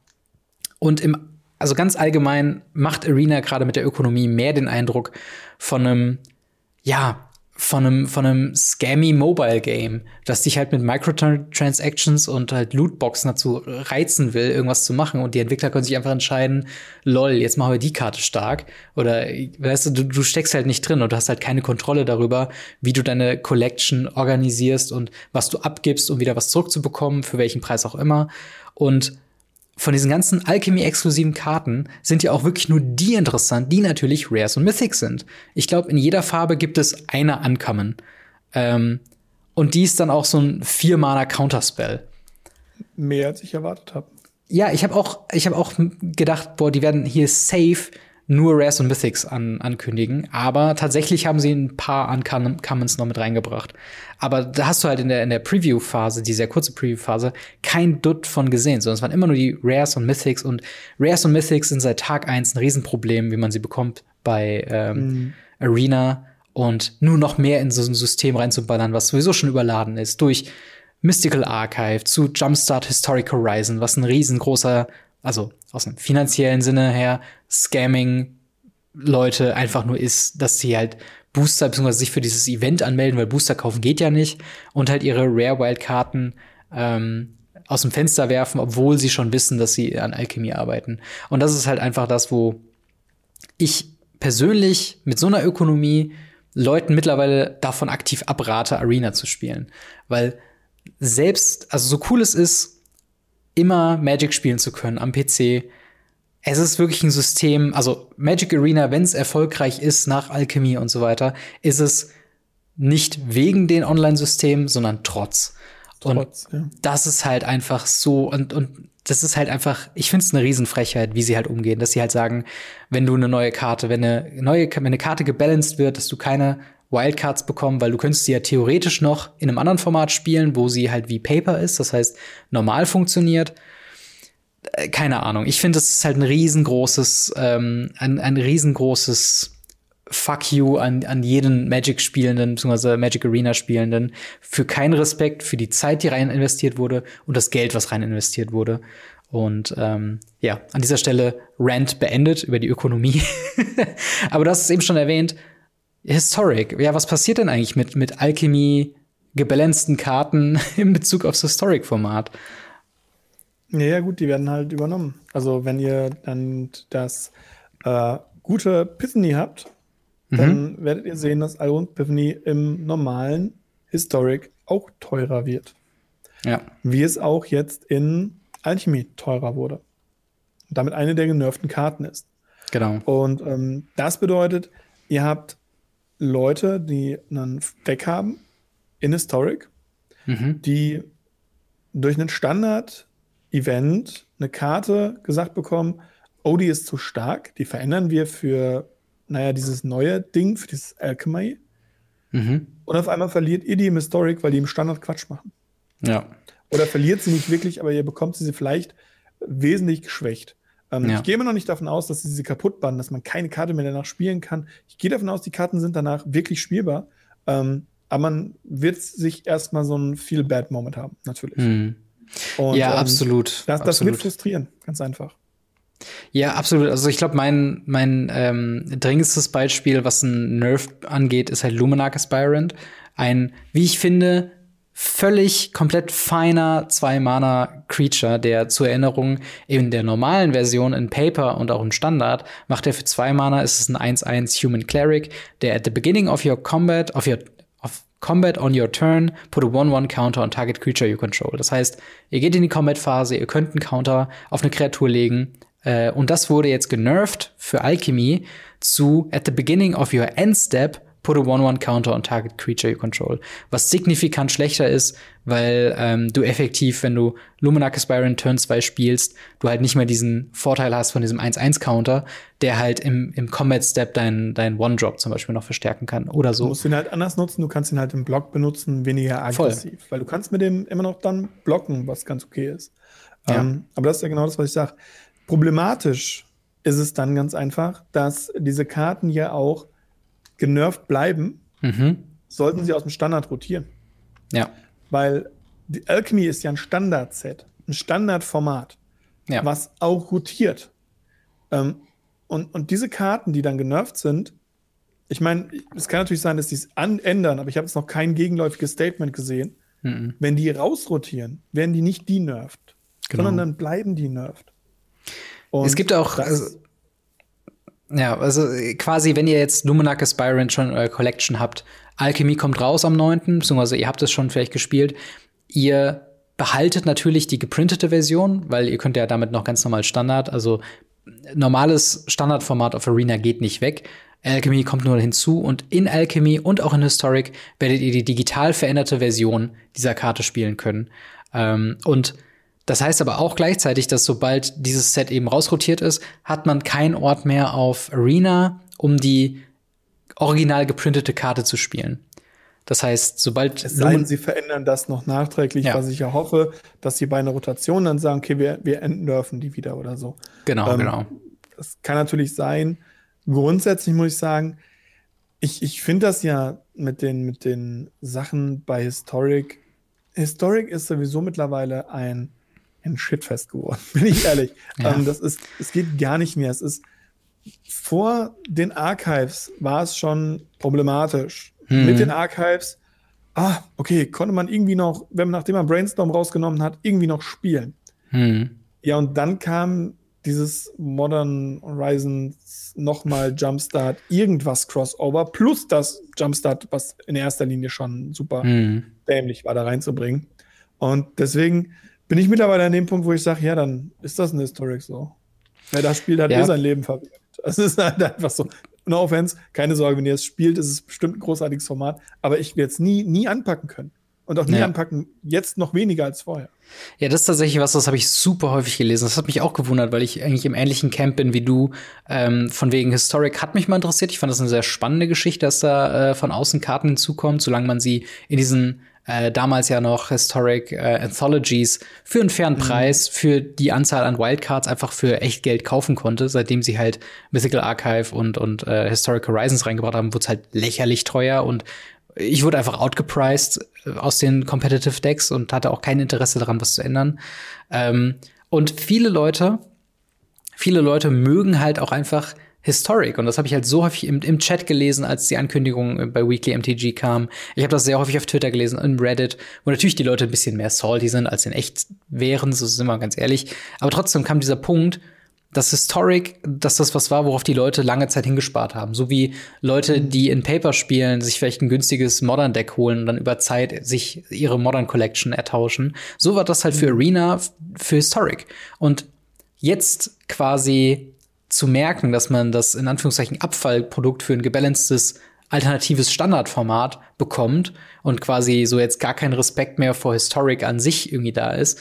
Und im also ganz allgemein macht Arena gerade mit der Ökonomie mehr den Eindruck von einem, ja, von einem, von einem scammy Mobile Game, das dich halt mit Microtransactions und halt Lootboxen dazu reizen will, irgendwas zu machen. Und die Entwickler können sich einfach entscheiden, lol, jetzt machen wir die Karte stark. Oder, weißt du, du, du steckst halt nicht drin und du hast halt keine Kontrolle darüber, wie du deine Collection organisierst und was du abgibst, um wieder was zurückzubekommen, für welchen Preis auch immer. Und von diesen ganzen Alchemy-exklusiven Karten sind ja auch wirklich nur die interessant, die natürlich Rares und Mythics sind. Ich glaube, in jeder Farbe gibt es eine Ankommen. Ähm, und die ist dann auch so ein Vier-Mana-Counterspell. Mehr als ich erwartet habe. Ja, ich habe auch, ich habe auch gedacht, boah, die werden hier safe nur Rares und Mythics an, ankündigen. Aber tatsächlich haben sie ein paar Uncommons noch mit reingebracht. Aber da hast du halt in der, in der Preview-Phase, die sehr kurze Preview-Phase, kein Dutt von gesehen, sondern es waren immer nur die Rares und Mythics. Und Rares und Mythics sind seit Tag eins ein Riesenproblem, wie man sie bekommt bei ähm, mhm. Arena. Und nur noch mehr in so ein System reinzuballern, was sowieso schon überladen ist, durch Mystical Archive zu Jumpstart Historic Horizon, was ein riesengroßer, also aus einem finanziellen Sinne her, Scamming Leute einfach nur ist, dass sie halt Booster bzw. sich für dieses Event anmelden, weil Booster kaufen geht ja nicht und halt ihre Rare Wild Karten ähm, aus dem Fenster werfen, obwohl sie schon wissen, dass sie an Alchemie arbeiten. Und das ist halt einfach das, wo ich persönlich mit so einer Ökonomie Leuten mittlerweile davon aktiv abrate, Arena zu spielen. Weil selbst, also so cool es ist, immer Magic spielen zu können am PC, es ist wirklich ein System, also Magic Arena, wenn es erfolgreich ist nach Alchemie und so weiter, ist es nicht wegen den Online-Systemen, sondern trotz. Trotz, und ja. das ist halt einfach so, und, und das ist halt einfach, ich finde es eine Riesenfrechheit, wie sie halt umgehen, dass sie halt sagen, wenn du eine neue Karte, wenn eine neue, wenn eine Karte gebalanced wird, dass du keine Wildcards bekommen, weil du könntest sie ja theoretisch noch in einem anderen Format spielen, wo sie halt wie Paper ist, das heißt normal funktioniert. Äh, keine Ahnung. Ich finde, das ist halt ein riesengroßes, ähm, ein, ein riesengroßes Fuck you an, an jeden Magic-Spielenden, beziehungsweise Magic Arena-Spielenden, für keinen Respekt für die Zeit, die rein investiert wurde und das Geld, was rein investiert wurde. Und ähm, ja, an dieser Stelle Rant beendet über die Ökonomie. Aber hast es eben schon erwähnt, Historic. Ja, was passiert denn eigentlich mit, mit Alchemy gebalanceden Karten in Bezug aufs Historic-Format? Ja, ja, gut, die werden halt übernommen. Also, wenn ihr dann das äh, gute Epiphany habt, mhm. dann werdet ihr sehen, dass Iron Epiphany im normalen Historic auch teurer wird. Ja. Wie es auch jetzt in Alchemy teurer wurde. Und damit eine der genervten Karten ist. Genau. Und ähm, das bedeutet, ihr habt Leute, die einen Deck haben in Historic, mhm. die durch einen Standard-Event eine Karte gesagt bekommen, oh, die ist zu stark, die verändern wir für, naja, dieses neue Ding, für dieses Alchemy. Mhm. Und auf einmal verliert ihr die im Historic, weil die im Standard Quatsch machen. Ja. Oder verliert sie nicht wirklich, aber ihr bekommt sie vielleicht wesentlich geschwächt. Ähm, ja. Ich gehe immer noch nicht davon aus, dass sie diese kaputt bannen, dass man keine Karte mehr danach spielen kann. Ich gehe davon aus, die Karten sind danach wirklich spielbar. Ähm, aber man wird sich erstmal so einen Feel Bad Moment haben, natürlich. Mhm. Und, ja, ähm, absolut. Das, das absolut. wird frustrieren, ganz einfach. Ja, absolut. Also ich glaube, mein, mein ähm, dringendstes Beispiel, was ein Nerf angeht, ist halt Luminarch Aspirant. Ein, wie ich finde, völlig komplett feiner Zwei-Mana-Creature, der zur Erinnerung in der normalen Version in Paper und auch im Standard macht er für zwei Mana, ist es ein 1-1 Human Cleric, der at the beginning of your combat, of your combat on your turn, put a 1-1 Counter on target creature you control. Das heißt, ihr geht in die Combat-Phase, ihr könnt einen Counter auf eine Kreatur legen, äh, und das wurde jetzt genervt für Alchemy zu at the beginning of your end step, put a 1-1 Counter on target creature you control. Was signifikant schlechter ist, weil ähm, du effektiv, wenn du Luminarch Aspirant Turn 2 spielst, du halt nicht mehr diesen Vorteil hast von diesem 1-1 Counter, der halt im, im Combat Step deinen dein One-Drop zum Beispiel noch verstärken kann oder so. Du musst ihn halt anders nutzen, du kannst ihn halt im Block benutzen, weniger aggressiv. Voll. Weil du kannst mit dem immer noch dann blocken, was ganz okay ist. Ja. Ähm, aber das ist ja genau das, was ich sage. Problematisch ist es dann ganz einfach, dass diese Karten ja auch genervt bleiben, mhm. sollten sie aus dem Standard rotieren. Ja. Weil die Alchemy ist ja ein Standard-Set, ein Standardformat, ja. was auch rotiert. Ähm, und, und diese Karten, die dann genervt sind, ich meine, es kann natürlich sein, dass sie es ändern, aber ich habe jetzt noch kein gegenläufiges Statement gesehen. Mhm. Wenn die rausrotieren, werden die nicht die nervt, genau. sondern dann bleiben die nervt. Und es gibt auch, also, ja, also quasi, wenn ihr jetzt Luminarch Aspirant schon in eurer Collection habt, Alchemy kommt raus am 9., beziehungsweise ihr habt es schon vielleicht gespielt, ihr behaltet natürlich die geprintete Version, weil ihr könnt ja damit noch ganz normal Standard, also normales Standardformat auf Arena geht nicht weg. Alchemy kommt nur hinzu und in Alchemy und auch in Historic werdet ihr die digital veränderte Version dieser Karte spielen können. Ähm, und das heißt aber auch gleichzeitig, dass sobald dieses Set eben rausrotiert ist, hat man keinen Ort mehr auf Arena, um die original geprintete Karte zu spielen. Das heißt, sobald es sei denn, sie verändern das noch nachträglich, ja. was ich ja hoffe, dass sie bei einer Rotation dann sagen, okay, wir, wir entnerven die wieder oder so. Genau, ähm, genau. Das kann natürlich sein. Grundsätzlich muss ich sagen, ich, ich finde das ja mit den, mit den Sachen bei Historic. Historic ist sowieso mittlerweile ein, ein Shitfest geworden, bin ich ehrlich. Ja. Ähm, das ist, es geht gar nicht mehr. Es ist vor den Archives war es schon problematisch hm. mit den Archives. Ah, okay, konnte man irgendwie noch, wenn man, nachdem man Brainstorm rausgenommen hat, irgendwie noch spielen. Hm. Ja, und dann kam dieses Modern Horizons nochmal Jumpstart, irgendwas Crossover, plus das Jumpstart, was in erster Linie schon super hm. dämlich war, da reinzubringen. Und deswegen bin ich mittlerweile an dem Punkt, wo ich sage, ja, dann ist das ein Historic so. Ja, das Spiel hat ja. eh sein Leben verwirrt. Es ist halt einfach so no offense, keine Sorge, wenn ihr es spielt, ist es bestimmt ein großartiges Format, aber ich werde es nie, nie anpacken können. Und auch nie ja. anpacken, jetzt noch weniger als vorher. Ja, das ist tatsächlich was, das habe ich super häufig gelesen. Das hat mich auch gewundert, weil ich eigentlich im ähnlichen Camp bin wie du. Ähm, von wegen Historic hat mich mal interessiert. Ich fand das eine sehr spannende Geschichte, dass da äh, von außen Karten hinzukommen, solange man sie in diesen äh, damals ja noch Historic äh, Anthologies für einen fairen mhm. Preis für die Anzahl an Wildcards einfach für echt Geld kaufen konnte, seitdem sie halt Mythical Archive und, und äh, Historic Horizons reingebracht haben, wurde es halt lächerlich teuer und ich wurde einfach outgepriced äh, aus den Competitive Decks und hatte auch kein Interesse daran, was zu ändern. Ähm, und viele Leute, viele Leute mögen halt auch einfach Historic. Und das habe ich halt so häufig im, im, Chat gelesen, als die Ankündigung bei Weekly MTG kam. Ich habe das sehr häufig auf Twitter gelesen, in Reddit, wo natürlich die Leute ein bisschen mehr salty sind, als in echt wären, so sind wir ganz ehrlich. Aber trotzdem kam dieser Punkt, dass Historic, dass das was war, worauf die Leute lange Zeit hingespart haben. So wie Leute, mhm. die in Paper spielen, sich vielleicht ein günstiges Modern Deck holen und dann über Zeit sich ihre Modern Collection ertauschen. So war das halt für mhm. Arena, für Historic. Und jetzt quasi zu merken, dass man das in Anführungszeichen Abfallprodukt für ein gebalancedes alternatives Standardformat bekommt und quasi so jetzt gar kein Respekt mehr vor Historic an sich irgendwie da ist,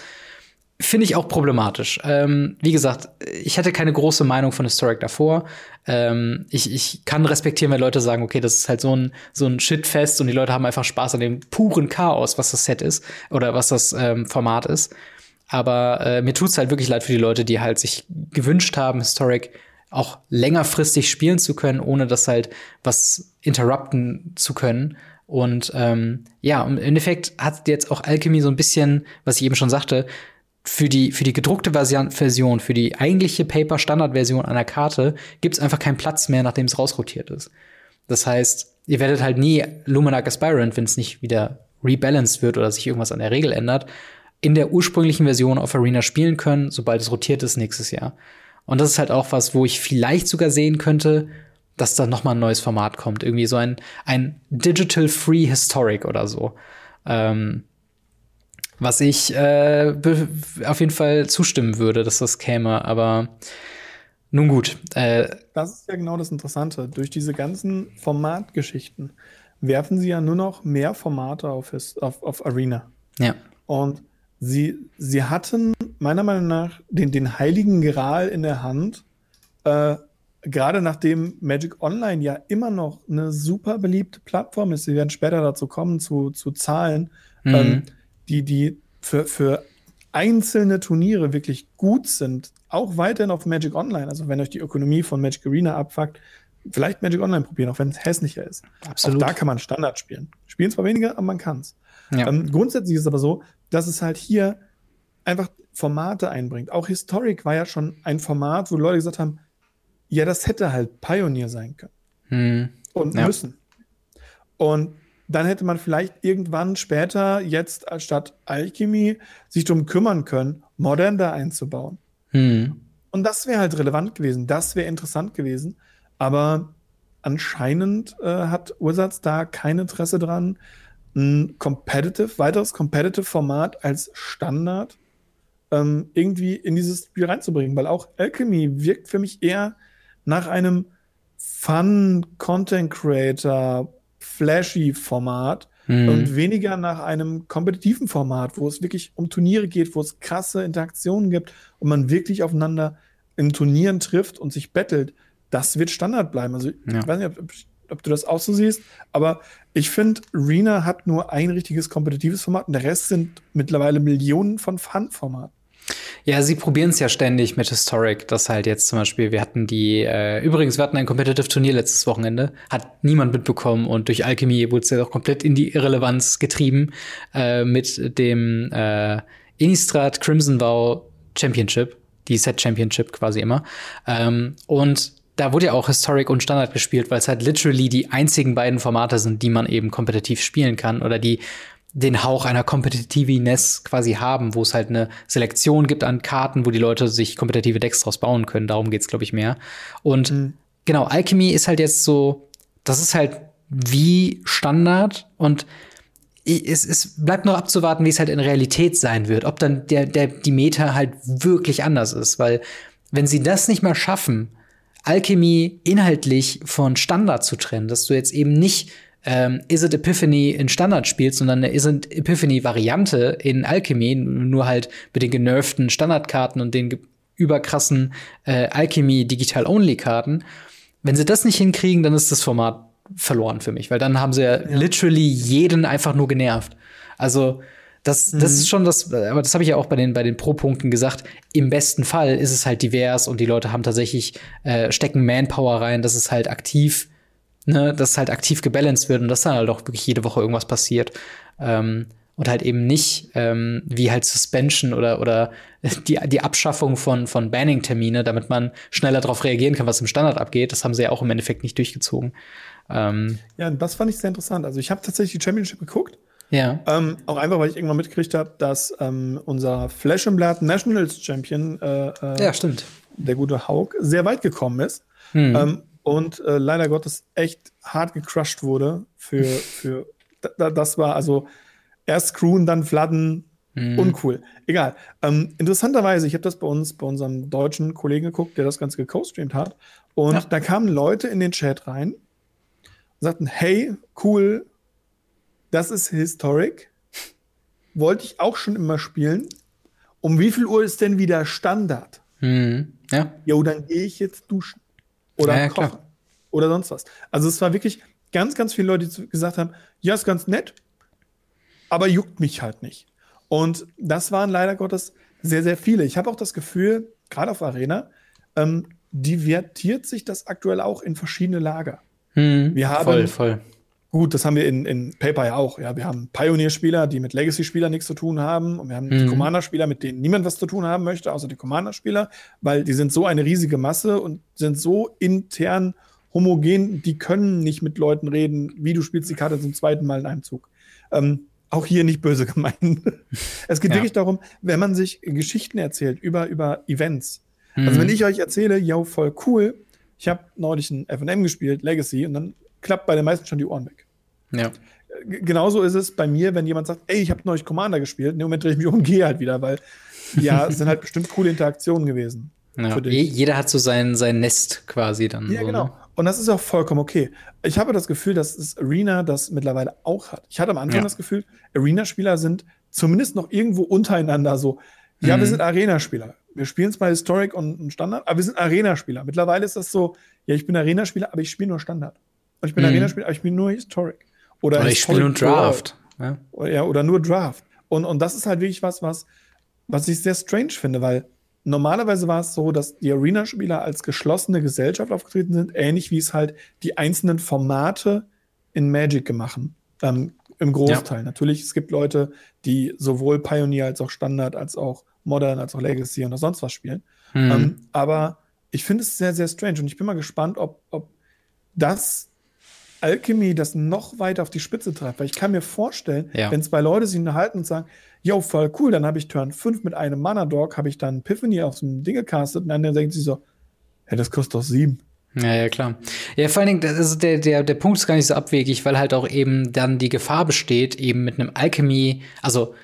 finde ich auch problematisch. Ähm, wie gesagt, ich hatte keine große Meinung von Historic davor. Ähm, ich, ich kann respektieren, wenn Leute sagen, okay, das ist halt so ein, so ein Shitfest und die Leute haben einfach Spaß an dem puren Chaos, was das Set ist oder was das ähm, Format ist. Aber äh, mir tut's halt wirklich leid für die Leute, die halt sich gewünscht haben, Historic auch längerfristig spielen zu können, ohne das halt was interrupten zu können. Und ähm, ja, im Endeffekt hat jetzt auch Alchemy so ein bisschen, was ich eben schon sagte, für die, für die gedruckte Version, für die eigentliche Paper-Standard-Version einer Karte gibt's einfach keinen Platz mehr, nachdem es rausrotiert ist. Das heißt, ihr werdet halt nie Luminac Aspirant, wenn es nicht wieder rebalanced wird oder sich irgendwas an der Regel ändert, in der ursprünglichen Version auf Arena spielen können, sobald es rotiert ist nächstes Jahr. Und das ist halt auch was, wo ich vielleicht sogar sehen könnte, dass da noch mal ein neues Format kommt. Irgendwie so ein, ein Digital Free Historic oder so. Ähm, was ich äh, auf jeden Fall zustimmen würde, dass das käme. Aber nun gut. Äh, das ist ja genau das Interessante. Durch diese ganzen Formatgeschichten werfen sie ja nur noch mehr Formate auf, auf, auf Arena. Ja. Und sie, sie hatten meiner Meinung nach den, den heiligen Gral in der Hand, äh, gerade nachdem Magic Online ja immer noch eine super beliebte Plattform ist, sie werden später dazu kommen, zu, zu Zahlen, mhm. ähm, die, die für, für einzelne Turniere wirklich gut sind, auch weiterhin auf Magic Online. Also wenn euch die Ökonomie von Magic Arena abfuckt, vielleicht Magic Online probieren, auch wenn es hässlicher ist. Absolut. Auch da kann man Standard spielen. Spielen zwar weniger, aber man kann's. Ja. Ähm, grundsätzlich ist es aber so, dass es halt hier einfach Formate einbringt. Auch Historic war ja schon ein Format, wo Leute gesagt haben, ja, das hätte halt Pioneer sein können. Hm. Und ja. müssen. Und dann hätte man vielleicht irgendwann später, jetzt statt Alchemy, sich darum kümmern können, Modern da einzubauen. Hm. Und das wäre halt relevant gewesen, das wäre interessant gewesen. Aber anscheinend äh, hat Wizards da kein Interesse dran, ein Competitive, weiteres Competitive-Format als Standard ähm, irgendwie in dieses Spiel reinzubringen, weil auch Alchemy wirkt für mich eher nach einem Fun Content Creator flashy Format mhm. und weniger nach einem kompetitiven Format, wo es wirklich um Turniere geht, wo es krasse Interaktionen gibt und man wirklich aufeinander in Turnieren trifft und sich bettelt. Das wird Standard bleiben. Also ja. ich weiß nicht, ob, ob, du das auch so siehst, aber ich finde, Arena hat nur ein richtiges kompetitives Format und der Rest sind mittlerweile Millionen von Fun-Formaten. Ja, sie probieren es ja ständig mit Historic, dass halt jetzt zum Beispiel, wir hatten die, äh, übrigens, wir hatten ein Competitive Turnier letztes Wochenende, hat niemand mitbekommen und durch Alchemy wurde es ja auch komplett in die Irrelevanz getrieben äh, mit dem äh, Innistrad Crimson Vow Championship, die Set Championship quasi immer. Ähm, und da wurde ja auch Historic und Standard gespielt, weil es halt literally die einzigen beiden Formate sind, die man eben kompetitiv spielen kann oder die den Hauch einer Competitiveness quasi haben, wo es halt eine Selektion gibt an Karten, wo die Leute sich kompetitive Decks draus bauen können. Darum geht's, glaube ich, mehr. Und mhm. genau, Alchemy ist halt jetzt so, das ist halt wie Standard und es, es bleibt noch abzuwarten, wie es halt in Realität sein wird, ob dann der, der, die Meta halt wirklich anders ist, weil wenn sie das nicht mal schaffen, Alchemy inhaltlich von Standard zu trennen, dass du jetzt eben nicht ähm, It Epiphany in Standard spielst, sondern eine It Epiphany Variante in Alchemy, nur halt mit den genervten Standardkarten und den überkrassen äh, Alchemy Digital Only Karten. Wenn sie das nicht hinkriegen, dann ist das Format verloren für mich, weil dann haben sie ja, ja. literally jeden einfach nur genervt. Also das, das mhm. ist schon das, aber das habe ich ja auch bei den, bei den Pro-Punkten gesagt. Im besten Fall ist es halt divers und die Leute haben tatsächlich, äh, stecken Manpower rein, dass es halt aktiv ne, dass halt aktiv gebalanced wird und dass dann halt auch wirklich jede Woche irgendwas passiert. Ähm, und halt eben nicht ähm, wie halt Suspension oder, oder die, die Abschaffung von, von Banning-Termine, damit man schneller darauf reagieren kann, was im Standard abgeht. Das haben sie ja auch im Endeffekt nicht durchgezogen. Ähm, ja, das fand ich sehr interessant. Also ich habe tatsächlich die Championship geguckt. Ja. Ähm, auch einfach, weil ich irgendwann mitgekriegt habe, dass ähm, unser Flash and Blood Nationals Champion, äh, äh, ja, stimmt. der gute Haug, sehr weit gekommen ist. Hm. Ähm, und äh, leider Gottes echt hart gecrushed wurde für, für da, das war also erst Screwen, dann Fladden, mhm. uncool. Egal. Ähm, interessanterweise, ich habe das bei uns, bei unserem deutschen Kollegen geguckt, der das Ganze gecostreamt hat. Und ja. da kamen Leute in den Chat rein und sagten, hey, cool, das ist Historic. Wollte ich auch schon immer spielen. Um wie viel Uhr ist denn wieder Standard? Mhm. Ja. Jo, dann gehe ich jetzt duschen oder ja, kochen klar. oder sonst was. Also es war wirklich ganz, ganz viele Leute, die gesagt haben, ja, ist ganz nett, aber juckt mich halt nicht. Und das waren leider Gottes sehr, sehr viele. Ich habe auch das Gefühl, gerade auf Arena, ähm, divertiert sich das aktuell auch in verschiedene Lager. Hm, wir haben voll, voll. Gut, das haben wir in, in Paper ja auch. Ja, wir haben Pioneer-Spieler, die mit Legacy-Spielern nichts zu tun haben. Und wir haben mhm. die Commander-Spieler, mit denen niemand was zu tun haben möchte, außer die Commander-Spieler, weil die sind so eine riesige Masse und sind so intern homogen, die können nicht mit Leuten reden, wie du spielst die Karte zum zweiten Mal in einem Zug. Ähm, auch hier nicht böse gemeint. es geht ja. wirklich darum, wenn man sich Geschichten erzählt über, über Events. Mhm. Also wenn ich euch erzähle, yo, voll cool, ich habe neulich ein FNM gespielt, Legacy, und dann klappt bei den meisten schon die Ohren weg. Ja. Genauso ist es bei mir, wenn jemand sagt, ey, ich habe neulich Commander gespielt, in dem Moment drehe ich mich um und gehe halt wieder, weil ja, es sind halt bestimmt coole Interaktionen gewesen. Ja. Jeder hat so sein, sein Nest quasi dann. Ja, so, genau. Ne? Und das ist auch vollkommen okay. Ich habe das Gefühl, dass es Arena das mittlerweile auch hat. Ich hatte am Anfang ja. das Gefühl, Arena-Spieler sind zumindest noch irgendwo untereinander so, ja, mhm. wir sind Arena-Spieler. Wir spielen zwar Historic und Standard, aber wir sind Arena-Spieler. Mittlerweile ist das so, ja, ich bin Arena-Spieler, aber ich spiele nur Standard. Und ich bin mhm. Arena-Spieler, aber ich spiele nur Historic. Oder, oder ich spiele nur Draft. Ja. ja, oder nur Draft. Und, und das ist halt wirklich was, was, was ich sehr strange finde, weil normalerweise war es so, dass die Arena-Spieler als geschlossene Gesellschaft aufgetreten sind, ähnlich wie es halt die einzelnen Formate in Magic gemacht ähm, Im Großteil. Ja. Natürlich, es gibt Leute, die sowohl Pioneer als auch Standard, als auch Modern, als auch Legacy oder sonst was spielen. Mhm. Ähm, aber ich finde es sehr, sehr strange und ich bin mal gespannt, ob, ob das Alchemy das noch weiter auf die Spitze treibt. Weil ich kann mir vorstellen, ja. wenn zwei Leute sich unterhalten und sagen, yo, voll cool, dann habe ich Turn 5 mit einem Mana Dog, habe ich dann Epiphany auf so einem Ding gecastet und dann denkt sie so, ja, das kostet doch 7. Ja, ja, klar. Ja, vor allen Dingen, also der, der, der Punkt ist gar nicht so abwegig, weil halt auch eben dann die Gefahr besteht, eben mit einem Alchemy, also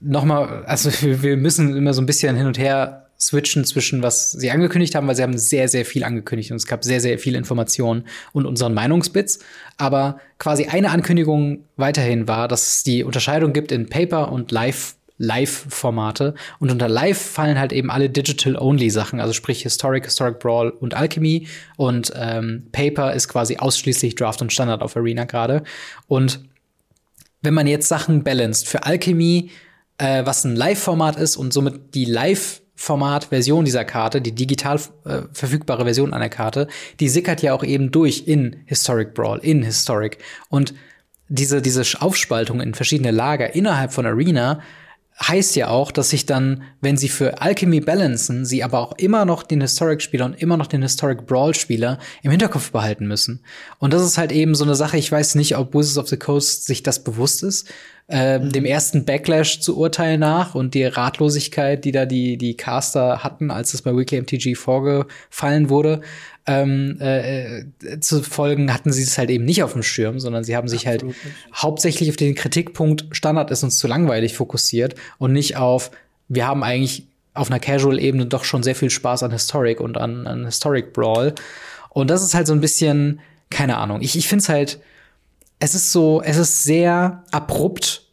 nochmal, also wir müssen immer so ein bisschen hin und her switchen zwischen, was sie angekündigt haben, weil sie haben sehr, sehr viel angekündigt und es gab sehr, sehr viele Informationen und unseren Meinungsbits. Aber quasi eine Ankündigung weiterhin war, dass es die Unterscheidung gibt in Paper und Live Live-Formate. Und unter Live fallen halt eben alle Digital-Only-Sachen, also sprich Historic, Historic Brawl und Alchemy. Und ähm, Paper ist quasi ausschließlich Draft und Standard auf Arena gerade. Und wenn man jetzt Sachen balanced für Alchemy, äh, was ein Live-Format ist und somit die Live- Format-Version dieser Karte, die digital äh, verfügbare Version einer Karte, die sickert ja auch eben durch in Historic Brawl, in Historic. Und diese, diese Aufspaltung in verschiedene Lager innerhalb von Arena heißt ja auch, dass sich dann, wenn sie für Alchemy balancen, sie aber auch immer noch den Historic-Spieler und immer noch den Historic Brawl-Spieler im Hinterkopf behalten müssen. Und das ist halt eben so eine Sache, ich weiß nicht, ob Wizards of the Coast sich das bewusst ist, äh, mhm. dem ersten Backlash zu urteilen nach und die Ratlosigkeit, die da die, die Caster hatten, als es bei Weekly MTG vorgefallen wurde ähm, äh, zu folgen, hatten sie es halt eben nicht auf dem Schirm, sondern sie haben sich halt Absolut halt nicht. hauptsächlich auf den Kritikpunkt Standard ist uns zu langweilig fokussiert und nicht auf, wir haben eigentlich auf einer Casual-Ebene doch schon sehr viel Spaß an Historic und an, an Historic Brawl. Und das ist halt so ein bisschen, keine Ahnung. Ich, ich finde es halt, es ist so, es ist sehr abrupt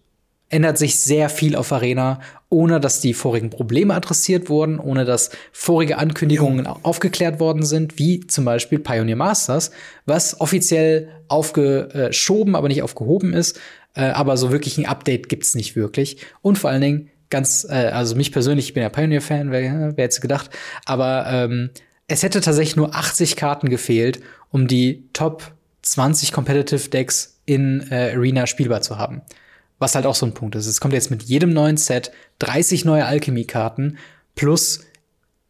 ändert sich sehr viel auf Arena, ohne dass die vorigen Probleme adressiert wurden, ohne dass vorige Ankündigungen ja. aufgeklärt worden sind, wie zum Beispiel Pioneer Masters, was offiziell aufgeschoben, aber nicht aufgehoben ist. Äh, aber so wirklich ein Update gibt's nicht wirklich. Und vor allen Dingen ganz, äh, also mich persönlich, ich bin ja Pioneer-Fan, wer, wer hätte gedacht, aber ähm, es hätte tatsächlich nur 80 Karten gefehlt, um die Top 20 Competitive Decks in äh, Arena spielbar zu haben. Was halt auch so ein Punkt ist. Es kommt jetzt mit jedem neuen Set 30 neue Alchemy-Karten plus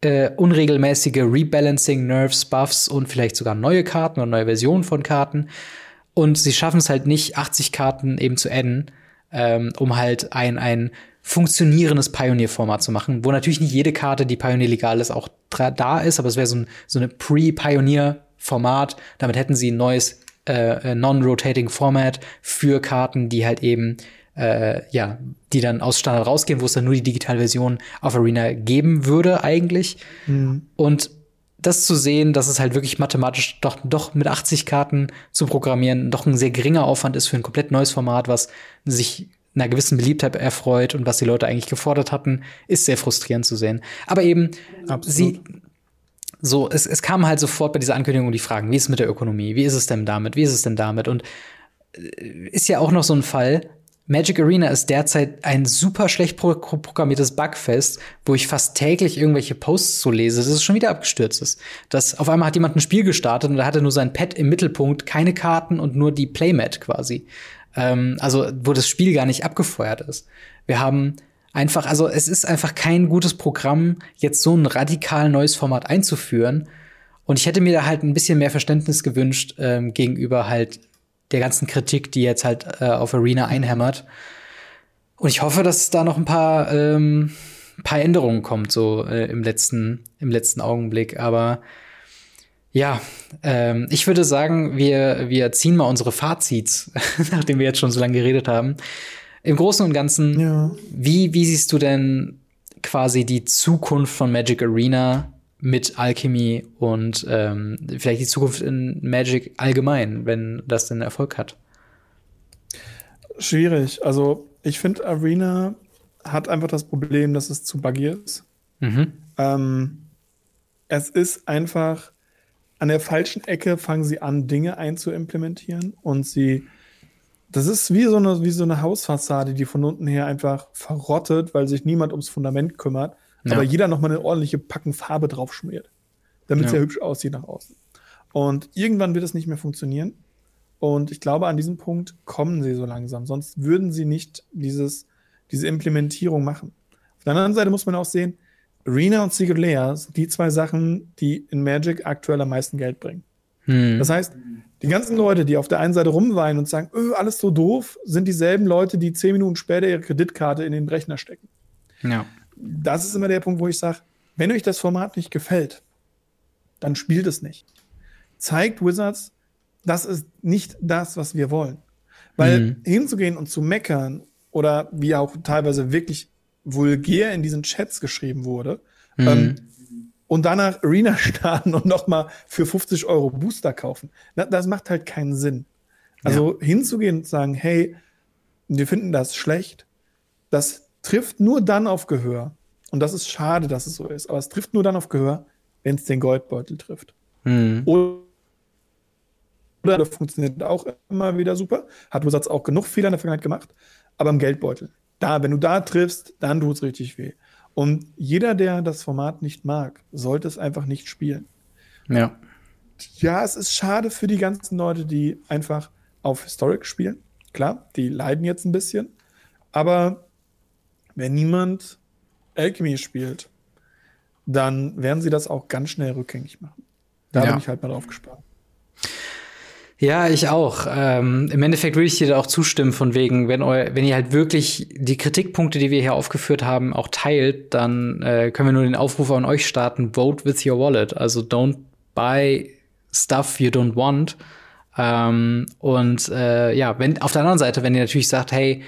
äh, unregelmäßige Rebalancing, Nerves, Buffs und vielleicht sogar neue Karten oder neue Versionen von Karten. Und sie schaffen es halt nicht, 80 Karten eben zu adden, ähm, um halt ein, ein funktionierendes Pioneer-Format zu machen, wo natürlich nicht jede Karte, die Pioneer legal ist, auch da ist, aber es wäre so, ein, so eine Pre-Pioneer-Format. Damit hätten sie ein neues äh, Non-Rotating Format für Karten, die halt eben äh, ja, die dann aus Standard rausgehen, wo es dann nur die Digitalversion auf Arena geben würde eigentlich. Mhm. Und das zu sehen, dass es halt wirklich mathematisch doch, doch mit 80 Karten zu programmieren, doch ein sehr geringer Aufwand ist für ein komplett neues Format, was sich einer gewissen Beliebtheit erfreut und was die Leute eigentlich gefordert hatten, ist sehr frustrierend zu sehen. Aber eben, Absolut. sie, so, es, es kam halt sofort bei dieser Ankündigung die Fragen, wie ist es mit der Ökonomie, wie ist es denn damit, wie ist es denn damit? Und äh, ist ja auch noch so ein Fall, Magic Arena ist derzeit ein super schlecht pro programmiertes Bugfest, wo ich fast täglich irgendwelche Posts so lese, dass es schon wieder abgestürzt ist. Das auf einmal hat jemand ein Spiel gestartet und da hatte nur sein Pad im Mittelpunkt, keine Karten und nur die Playmat quasi. Ähm, also, wo das Spiel gar nicht abgefeuert ist. Wir haben einfach, also es ist einfach kein gutes Programm, jetzt so ein radikal neues Format einzuführen. Und ich hätte mir da halt ein bisschen mehr Verständnis gewünscht ähm, gegenüber halt der ganzen Kritik, die jetzt halt äh, auf Arena einhämmert. Und ich hoffe, dass da noch ein paar, ähm, paar Änderungen kommt, so äh, im letzten, im letzten Augenblick. Aber ja, ähm, ich würde sagen, wir, wir ziehen mal unsere Fazits, nachdem wir jetzt schon so lange geredet haben. Im Großen und Ganzen, ja. wie, wie siehst du denn quasi die Zukunft von Magic Arena mit Alchemy und ähm, vielleicht die Zukunft in Magic allgemein, wenn das denn Erfolg hat? Schwierig. Also ich finde, Arena hat einfach das Problem, dass es zu buggy ist. Mhm. Ähm, es ist einfach an der falschen Ecke fangen sie an, Dinge einzuimplementieren und sie das ist wie so eine, wie so eine Hausfassade, die von unten her einfach verrottet, weil sich niemand ums Fundament kümmert ja. aber jeder noch mal eine ordentliche Packen Farbe drauf schmiert, damit es ja. ja hübsch aussieht nach außen. Und irgendwann wird es nicht mehr funktionieren. Und ich glaube, an diesem Punkt kommen sie so langsam. Sonst würden sie nicht dieses, diese Implementierung machen. Auf der anderen Seite muss man auch sehen, Arena und Secret Layer sind die zwei Sachen, die in Magic aktuell am meisten Geld bringen. Hm. Das heißt, die ganzen Leute, die auf der einen Seite rumweinen und sagen, öh, alles so doof, sind dieselben Leute, die zehn Minuten später ihre Kreditkarte in den Rechner stecken. Ja das ist immer der Punkt, wo ich sage, wenn euch das Format nicht gefällt, dann spielt es nicht. zeigt Wizards, das ist nicht das, was wir wollen. Weil mhm. hinzugehen und zu meckern oder wie auch teilweise wirklich vulgär in diesen Chats geschrieben wurde, mhm. ähm, und danach Arena starten und nochmal für 50 Euro Booster kaufen. Das macht halt keinen Sinn. Also ja. hinzugehen und sagen, hey, wir finden das schlecht, das trifft nur dann auf Gehör. Und das ist schade, dass es so ist, aber es trifft nur dann auf Gehör, wenn es den Goldbeutel trifft. Mhm. Oder das funktioniert auch immer wieder super. Hat Wizards auch genug Fehler in der Vergangenheit gemacht, aber im Geldbeutel. Da, wenn du da triffst, dann tut es richtig weh. Und jeder, der das Format nicht mag, sollte es einfach nicht spielen. Ja. Ja, es ist schade für die ganzen Leute, die einfach auf Historic spielen. Klar, die leiden jetzt ein bisschen. Aber wenn niemand Alchemy spielt, dann werden sie das auch ganz schnell rückgängig machen. Da ja. bin ich halt mal drauf gespannt. Ja, ich auch. Ähm, Im Endeffekt würde ich dir da auch zustimmen, von wegen, wenn, eu wenn ihr halt wirklich die Kritikpunkte, die wir hier aufgeführt haben, auch teilt, dann äh, können wir nur den Aufruf an euch starten: Vote with your wallet. Also don't buy stuff you don't want. Ähm, und äh, ja, wenn auf der anderen Seite, wenn ihr natürlich sagt, hey,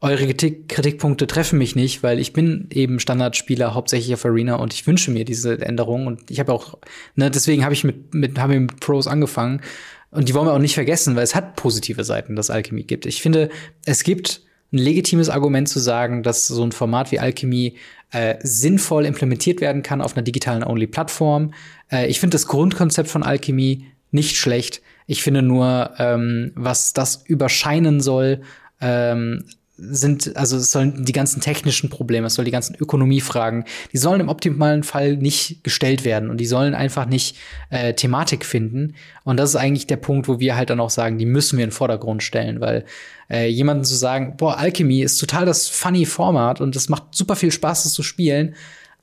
eure Kritik Kritikpunkte treffen mich nicht, weil ich bin eben Standardspieler hauptsächlich auf Arena und ich wünsche mir diese Änderungen und ich habe auch, ne, deswegen habe ich mit, mit, hab ich mit Pros angefangen und die wollen wir auch nicht vergessen, weil es hat positive Seiten, das Alchemy gibt. Ich finde, es gibt ein legitimes Argument zu sagen, dass so ein Format wie Alchemy äh, sinnvoll implementiert werden kann auf einer digitalen Only-Plattform. Äh, ich finde das Grundkonzept von Alchemy nicht schlecht. Ich finde nur, ähm, was das überscheinen soll, ähm, sind, also es sollen die ganzen technischen Probleme, es soll die ganzen Ökonomiefragen, die sollen im optimalen Fall nicht gestellt werden und die sollen einfach nicht äh, Thematik finden. Und das ist eigentlich der Punkt, wo wir halt dann auch sagen, die müssen wir in den Vordergrund stellen, weil äh, jemanden zu sagen, boah, Alchemy ist total das funny Format und es macht super viel Spaß, das zu spielen,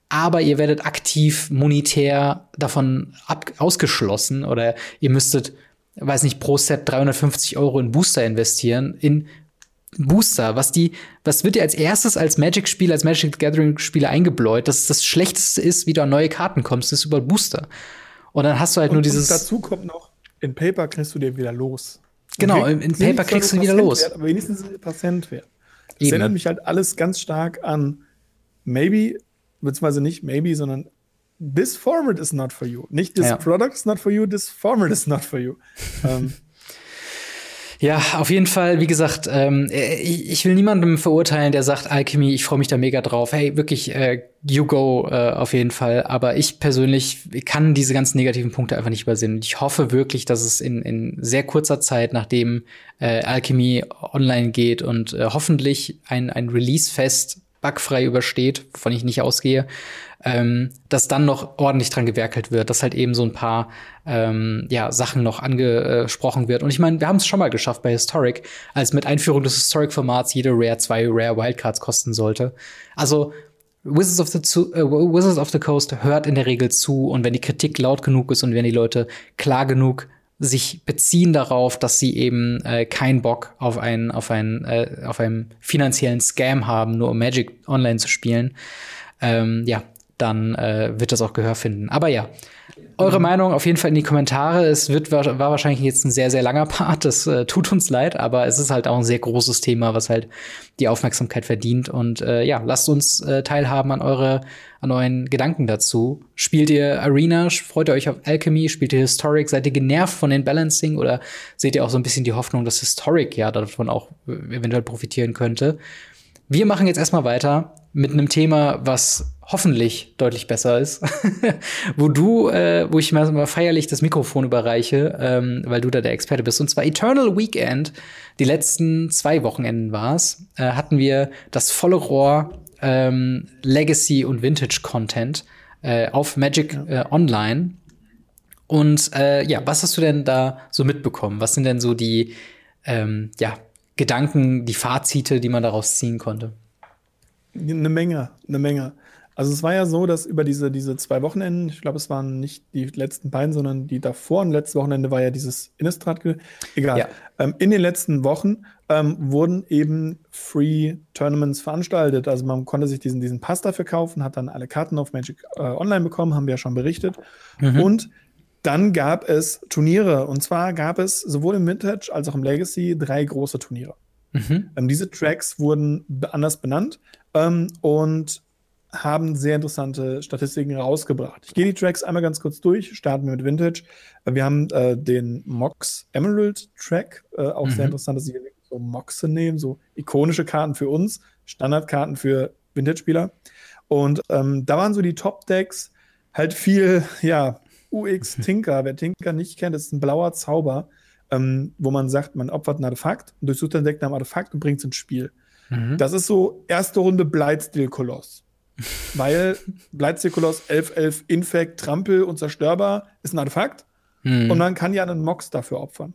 aber ihr werdet aktiv monetär davon ab ausgeschlossen oder ihr müsstet weiß nicht, pro Set 350 Euro in Booster investieren, in Booster, was die, was wird dir als erstes als Magic-Spieler, als Magic Gathering-Spieler eingebläut, dass das Schlechteste ist, wie du an neue Karten kommst, ist über Booster. Und dann hast du halt und, nur dieses. Und dazu kommt noch, in Paper kriegst du dir wieder los. Genau, in, in Paper kriegst du wieder los. Wert, aber wenigstens ein paar Cent wert. Das erinnert mich halt alles ganz stark an Maybe, beziehungsweise nicht Maybe, sondern This format is not for you. Nicht this ja. product is not for you, this format is not for you. ähm, ja, auf jeden Fall, wie gesagt, ähm, äh, ich, will niemandem verurteilen, der sagt, Alchemy, ich freue mich da mega drauf. Hey, wirklich, äh, you go äh, auf jeden Fall. Aber ich persönlich kann diese ganzen negativen Punkte einfach nicht übersehen. Ich hoffe wirklich, dass es in, in sehr kurzer Zeit, nachdem äh, Alchemy online geht und äh, hoffentlich ein, ein Release-Fest bugfrei übersteht, wovon ich nicht ausgehe, ähm, dass dann noch ordentlich dran gewerkelt wird, dass halt eben so ein paar ähm, ja, Sachen noch angesprochen wird. Und ich meine, wir haben es schon mal geschafft bei Historic, als mit Einführung des Historic-Formats jede Rare zwei Rare Wildcards kosten sollte. Also Wizards of, the uh, Wizards of the Coast hört in der Regel zu und wenn die Kritik laut genug ist und wenn die Leute klar genug sich beziehen darauf, dass sie eben äh, keinen Bock auf einen auf einen äh, auf einen finanziellen Scam haben, nur um Magic Online zu spielen, ähm, ja, dann äh, wird das auch Gehör finden. Aber ja, eure mhm. Meinung auf jeden Fall in die Kommentare. Es wird war wahrscheinlich jetzt ein sehr sehr langer Part. Das äh, tut uns leid, aber es ist halt auch ein sehr großes Thema, was halt die Aufmerksamkeit verdient. Und äh, ja, lasst uns äh, teilhaben an eure an euren Gedanken dazu. Spielt ihr Arena? Freut ihr euch auf Alchemy? Spielt ihr Historic? Seid ihr genervt von den Balancing oder seht ihr auch so ein bisschen die Hoffnung, dass Historic ja davon auch eventuell profitieren könnte? Wir machen jetzt erstmal weiter mit einem Thema, was hoffentlich deutlich besser ist, wo du, äh, wo ich mal feierlich das Mikrofon überreiche, ähm, weil du da der Experte bist. Und zwar Eternal Weekend. Die letzten zwei Wochenenden war's, äh, hatten wir das volle Rohr ähm, Legacy und Vintage Content äh, auf Magic äh, Online. Und äh, ja, was hast du denn da so mitbekommen? Was sind denn so die ähm, ja, Gedanken, die Fazite, die man daraus ziehen konnte? Eine Menge, eine Menge. Also es war ja so, dass über diese, diese zwei Wochenenden, ich glaube, es waren nicht die letzten beiden, sondern die davor und letzte Wochenende war ja dieses Innistrad, egal. Ja. Ähm, in den letzten Wochen ähm, wurden eben Free Tournaments veranstaltet. Also man konnte sich diesen, diesen Pass dafür kaufen, hat dann alle Karten auf Magic äh, Online bekommen, haben wir ja schon berichtet. Mhm. Und Dann gab es Turniere. Und zwar gab es sowohl im Vintage als auch im Legacy drei große Turniere. Mhm. Ähm, diese Tracks wurden anders benannt ähm, und haben sehr interessante Statistiken rausgebracht. Ich gehe die Tracks einmal ganz kurz durch, starten wir mit Vintage. Wir haben äh, den Mox Emerald Track, äh, auch mhm. sehr interessant, dass sie so Moxe nehmen, so ikonische Karten für uns, Standardkarten für Vintage-Spieler. Und ähm, da waren so die Top-Decks halt viel, ja, UX Tinker. Wer Tinker nicht kennt, ist ein blauer Zauber, ähm, wo man sagt, man opfert ein Artefakt und durchsucht ein Deck nach einem Artefakt und bringt es ins Spiel. Mhm. Das ist so erste Runde Blightsteel-Koloss. Weil Blightsteel-Koloss 11-11 Infect, Trampel und Zerstörbar ist ein Artefakt. Mhm. Und man kann ja einen Mox dafür opfern.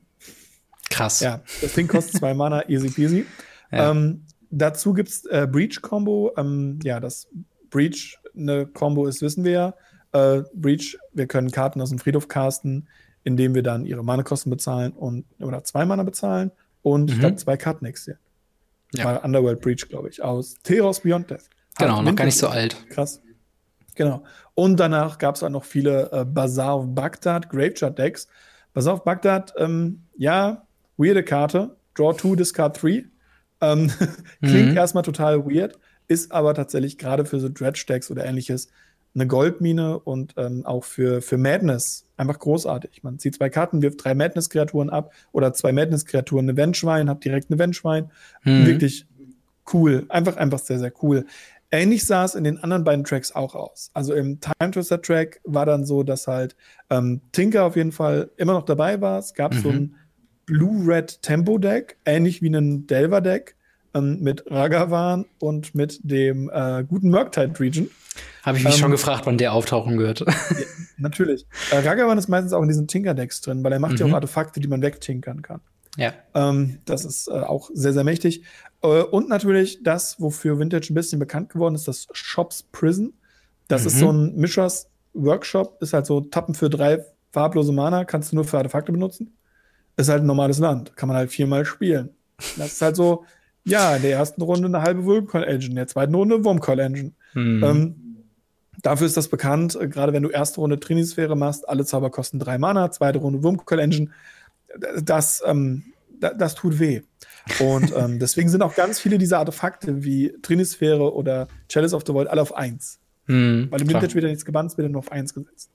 Krass. Ja, das Ding kostet zwei Mana, easy peasy. Ja. Ähm, dazu gibt es äh, Breach-Combo. Ähm, ja, das Breach eine Combo ist, wissen wir ja. Äh, Breach, wir können Karten aus dem Friedhof casten, indem wir dann ihre Mana-Kosten bezahlen und oder zwei Mana bezahlen und mhm. glaube zwei Karten existieren. Ja. Mal Underworld Breach, glaube ich, aus Teros Beyond Death. Genau, noch gar nicht so alt. Krass. Genau. Und danach gab es auch noch viele äh, Bazaar of Baghdad Graveyard Decks. Bazaar of Baghdad, ähm, ja, weirde Karte. Draw 2, Discard 3. Ähm, klingt mhm. erstmal total weird, ist aber tatsächlich gerade für so Dredge Decks oder ähnliches eine Goldmine und ähm, auch für, für Madness einfach großartig. Man zieht zwei Karten, wirft drei Madness-Kreaturen ab oder zwei Madness-Kreaturen, eine Ventschwein, hat direkt eine Ventschwein. Mhm. Wirklich cool. Einfach, einfach sehr, sehr cool. Ähnlich sah es in den anderen beiden Tracks auch aus. Also im Time Twister Track war dann so, dass halt ähm, Tinker auf jeden Fall immer noch dabei war. Es gab mhm. so ein Blue-Red Tempo Deck, ähnlich wie ein Delver Deck ähm, mit Ragavan und mit dem äh, guten Murktide Region. Habe ich mich ähm, schon gefragt, wann der auftauchen wird. ja, natürlich. Äh, Ragavan ist meistens auch in diesen Tinker-Decks drin, weil er macht mhm. ja auch Artefakte, die man wegtinkern kann. Ja. Ähm, das ist äh, auch sehr, sehr mächtig. Äh, und natürlich das, wofür Vintage ein bisschen bekannt geworden ist, das Shops Prison. Das mhm. ist so ein Mischers Workshop, ist halt so Tappen für drei farblose Mana, kannst du nur für Artefakte benutzen. Ist halt ein normales Land, kann man halt viermal spielen. Das ist halt so, ja, in der ersten Runde eine halbe Vulcan Engine, in der zweiten Runde Wurmcoil Engine. Mhm. Ähm, dafür ist das bekannt, äh, gerade wenn du erste Runde Trinisphäre machst, alle Zauber kosten drei Mana, zweite Runde Wurmcoil Engine. Das, ähm, das, das tut weh. Und ähm, deswegen sind auch ganz viele dieser Artefakte wie Trinisphäre oder Chalice of the Void alle auf 1. Mhm, Weil im Vintage wird ja nichts gebannt, es wird nur auf 1 gesetzt.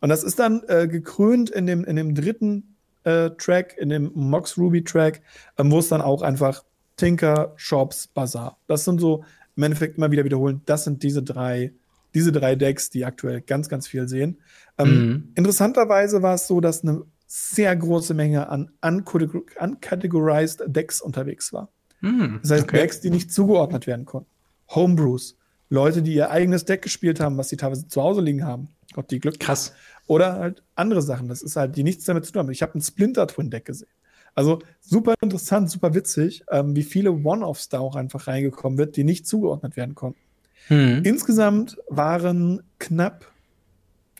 Und das ist dann äh, gekrönt in dem, in dem dritten äh, Track, in dem Mox Ruby Track, ähm, wo es dann auch einfach Tinker, Shops, Bazaar. Das sind so im Endeffekt immer wieder wiederholen. Das sind diese drei, diese drei Decks, die aktuell ganz, ganz viel sehen. Ähm, mhm. Interessanterweise war es so, dass eine sehr große Menge an uncategorized Decks unterwegs war. Mhm. Das heißt, okay. Decks, die nicht zugeordnet werden konnten. Homebrews. Leute, die ihr eigenes Deck gespielt haben, was sie teilweise zu Hause liegen haben. Gott, die Glück. Krass. Oder halt andere Sachen. Das ist halt, die nichts damit zu tun haben. Ich habe ein Splinter Twin Deck gesehen. Also super interessant, super witzig, ähm, wie viele One-Offs da auch einfach reingekommen wird, die nicht zugeordnet werden konnten. Hm. Insgesamt waren knapp,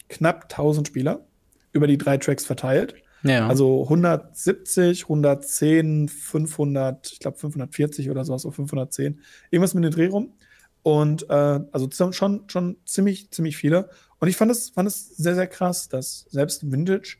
knapp 1000 Spieler über die drei Tracks verteilt. Ja. Also 170, 110, 500, ich glaube 540 oder sowas, auf 510. Irgendwas mit dem Dreh rum. Und äh, also schon, schon ziemlich, ziemlich viele. Und ich fand es, fand es sehr, sehr krass, dass selbst Vintage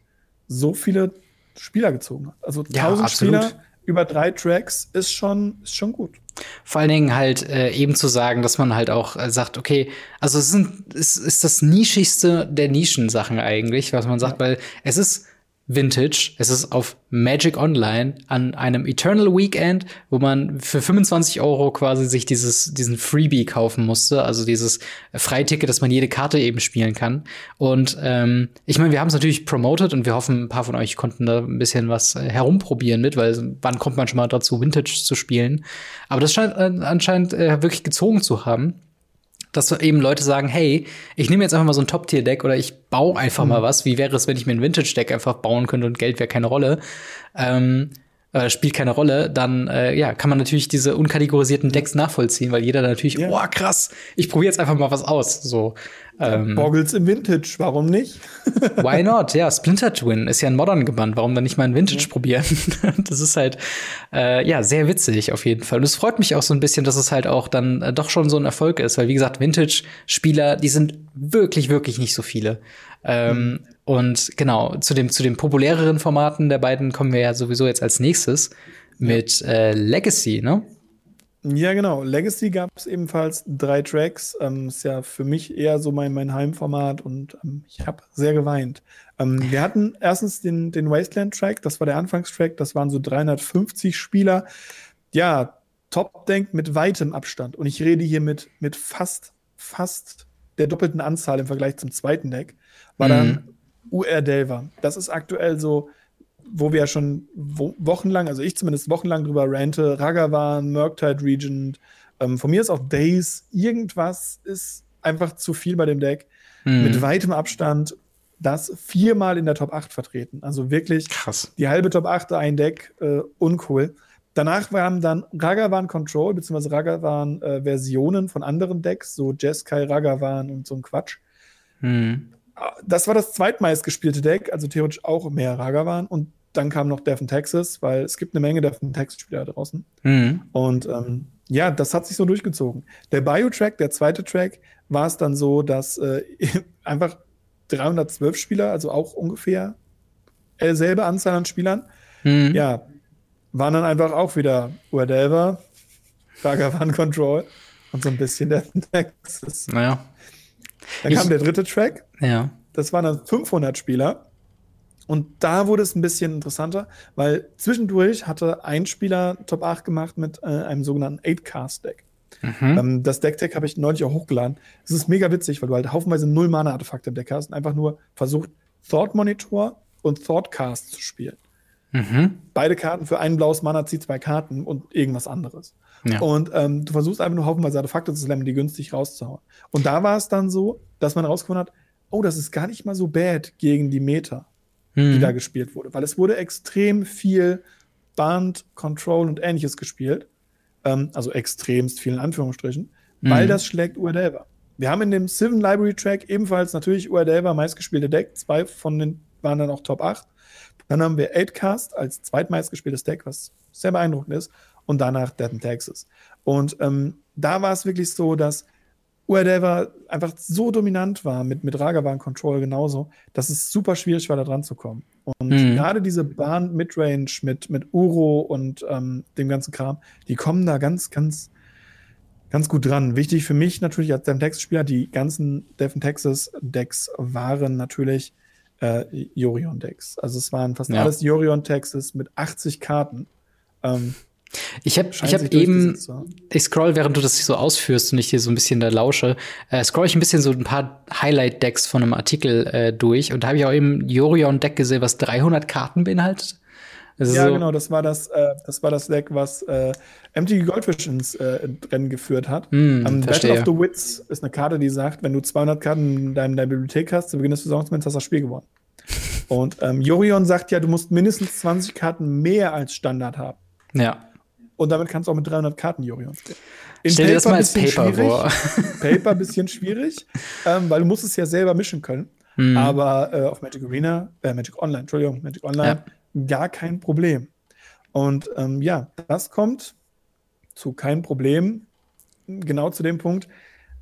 so viele Spieler gezogen hat. Also 1000 ja, Spieler über drei Tracks ist schon, ist schon gut. Vor allen Dingen halt äh, eben zu sagen, dass man halt auch äh, sagt, okay, also es, sind, es ist das nischigste der Nischensachen eigentlich, was man sagt, weil es ist Vintage. Es ist auf Magic Online an einem Eternal Weekend, wo man für 25 Euro quasi sich dieses, diesen Freebie kaufen musste, also dieses Freiticket, dass man jede Karte eben spielen kann. Und ähm, ich meine, wir haben es natürlich promoted und wir hoffen, ein paar von euch konnten da ein bisschen was äh, herumprobieren mit, weil wann kommt man schon mal dazu, Vintage zu spielen? Aber das scheint äh, anscheinend äh, wirklich gezogen zu haben dass so eben Leute sagen, hey, ich nehme jetzt einfach mal so ein Top-Tier-Deck oder ich baue einfach mhm. mal was. Wie wäre es, wenn ich mir ein Vintage-Deck einfach bauen könnte und Geld wäre keine Rolle? Ähm, äh, spielt keine Rolle, dann äh, ja, kann man natürlich diese unkategorisierten Decks nachvollziehen, weil jeder natürlich, ja. oh krass, ich probiere jetzt einfach mal was aus. So. Ähm, Boggles im Vintage, warum nicht? why not? Ja, Splinter Twin ist ja ein Modern gebannt, warum dann nicht mal ein Vintage ja. probieren? das ist halt äh, ja sehr witzig auf jeden Fall. Und es freut mich auch so ein bisschen, dass es halt auch dann äh, doch schon so ein Erfolg ist, weil wie gesagt, Vintage-Spieler, die sind wirklich, wirklich nicht so viele. Ähm, mhm. Und genau, zu dem, zu den populäreren Formaten der beiden kommen wir ja sowieso jetzt als nächstes mit äh, Legacy, ne? Ja, genau. Legacy gab es ebenfalls drei Tracks. Ähm, ist ja für mich eher so mein, mein Heimformat und ähm, ich habe sehr geweint. Ähm, wir hatten erstens den, den Wasteland-Track, das war der Anfangstrack, das waren so 350 Spieler. Ja, Top-Denk mit weitem Abstand. Und ich rede hier mit, mit fast, fast der doppelten Anzahl im Vergleich zum zweiten Deck, war mhm. dann UR Delver. Das ist aktuell so wo wir ja schon wo wochenlang, also ich zumindest wochenlang drüber rante, Ragavan, Murktide Regent, ähm, von mir ist auch Days, irgendwas ist einfach zu viel bei dem Deck. Mhm. Mit weitem Abstand das viermal in der Top 8 vertreten. Also wirklich Krass. die halbe Top 8 ein Deck, äh, uncool. Danach waren dann Ragavan Control, beziehungsweise Ragavan äh, Versionen von anderen Decks, so Jeskai, Ragavan und so ein Quatsch. Mhm. Das war das zweitmeist gespielte Deck, also theoretisch auch mehr Ragavan. Und dann kam noch Death in Texas, weil es gibt eine Menge Death in Texas-Spieler draußen. Mhm. Und ähm, ja, das hat sich so durchgezogen. Der Bio-Track, der zweite Track, war es dann so, dass äh, einfach 312 Spieler, also auch ungefähr selbe Anzahl an Spielern, mhm. ja, waren dann einfach auch wieder Urdelver, Ragavan Control und so ein bisschen Death in Texas. Naja. Dann ich, kam der dritte Track. Ja. Das waren dann 500 Spieler. Und da wurde es ein bisschen interessanter, weil zwischendurch hatte ein Spieler Top 8 gemacht mit äh, einem sogenannten 8-Cast-Deck. Mhm. Ähm, das Deck-Tag habe ich neulich auch hochgeladen. Es ist mega witzig, weil du halt haufenweise null Mana-Artefakte im Deck hast und einfach nur versucht, Thought Monitor und Thought Cast zu spielen. Mhm. Beide Karten für ein blaues Mana zieht zwei Karten und irgendwas anderes. Ja. Und ähm, du versuchst einfach nur haufenweise Artefakte zu slammen, die günstig rauszuhauen. Und da war es dann so, dass man rausgefunden hat, oh, das ist gar nicht mal so bad gegen die Meta mhm. die da gespielt wurde. Weil es wurde extrem viel Band, Control und ähnliches gespielt. Ähm, also extremst vielen Anführungsstrichen, mhm. weil das schlägt Uadelva. Wir haben in dem Seven Library Track ebenfalls natürlich Uadelva meistgespielte Deck. Zwei von den waren dann auch Top 8. Dann haben wir 8cast als zweitmeistgespieltes Deck, was sehr beeindruckend ist. Und danach Death in Texas. Und ähm, da war es wirklich so, dass Uerdeva einfach so dominant war, mit, mit Ragavan Control genauso, dass es super schwierig war, da dran zu kommen. Und mhm. gerade diese Bahn Midrange mit, mit Uro und ähm, dem ganzen Kram, die kommen da ganz, ganz, ganz gut dran. Wichtig für mich natürlich als Devon Texas-Spieler, die ganzen Devon Texas-Decks waren natürlich äh, Yorion-Decks. Also es waren fast ja. alles Yorion-Texas mit 80 Karten. Ähm, ich habe ich hab eben, ich scroll, während du das so ausführst und ich hier so ein bisschen da lausche, äh, scroll ich ein bisschen so ein paar Highlight-Decks von einem Artikel äh, durch und da habe ich auch eben Jorion-Deck gesehen, was 300 Karten beinhaltet. Also ja, so genau, das war das, äh, das war das Deck, was äh, MTG Goldfish ins äh, Rennen geführt hat. Mm, um, Battle of the Wits ist eine Karte, die sagt, wenn du 200 Karten in deiner, deiner Bibliothek hast, zu Beginn des Saisonments hast du das Spiel gewonnen. und ähm, Jorion sagt ja, du musst mindestens 20 Karten mehr als Standard haben. Ja. Und damit kannst du auch mit 300 Karten Jorion spielen. In Stell dir das mal als Paper vor. Paper bisschen schwierig, ähm, weil du musst es ja selber mischen können. Mhm. Aber äh, auf Magic Arena, äh, Magic Online, Entschuldigung, Magic Online, ja. gar kein Problem. Und ähm, ja, das kommt zu kein Problem, genau zu dem Punkt,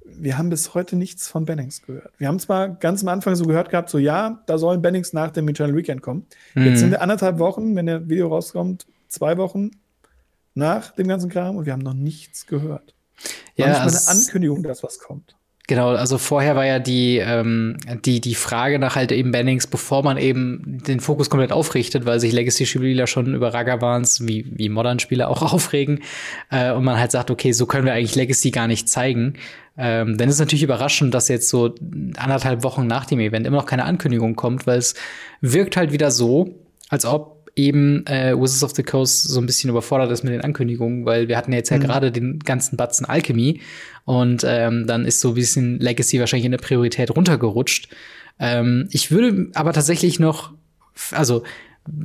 wir haben bis heute nichts von Bennings gehört. Wir haben zwar ganz am Anfang so gehört gehabt, so ja, da sollen Bennings nach dem Eternal Weekend kommen. Mhm. Jetzt sind wir anderthalb Wochen, wenn der Video rauskommt, zwei Wochen nach dem ganzen Kram und wir haben noch nichts gehört. Ja, War nicht eine Ankündigung, dass was kommt. Genau, also vorher war ja die, ähm, die, die Frage nach halt eben Bannings, bevor man eben den Fokus komplett aufrichtet, weil sich Legacy-Spieler schon über Ragavans wie, wie Modern-Spieler auch aufregen äh, und man halt sagt, okay, so können wir eigentlich Legacy gar nicht zeigen. Ähm, dann ist es natürlich überraschend, dass jetzt so anderthalb Wochen nach dem Event immer noch keine Ankündigung kommt, weil es wirkt halt wieder so, als ob eben äh, Wizards of the Coast so ein bisschen überfordert ist mit den Ankündigungen, weil wir hatten ja jetzt ja mhm. gerade den ganzen Batzen Alchemy und ähm, dann ist so ein bisschen Legacy wahrscheinlich in der Priorität runtergerutscht. Ähm, ich würde aber tatsächlich noch, also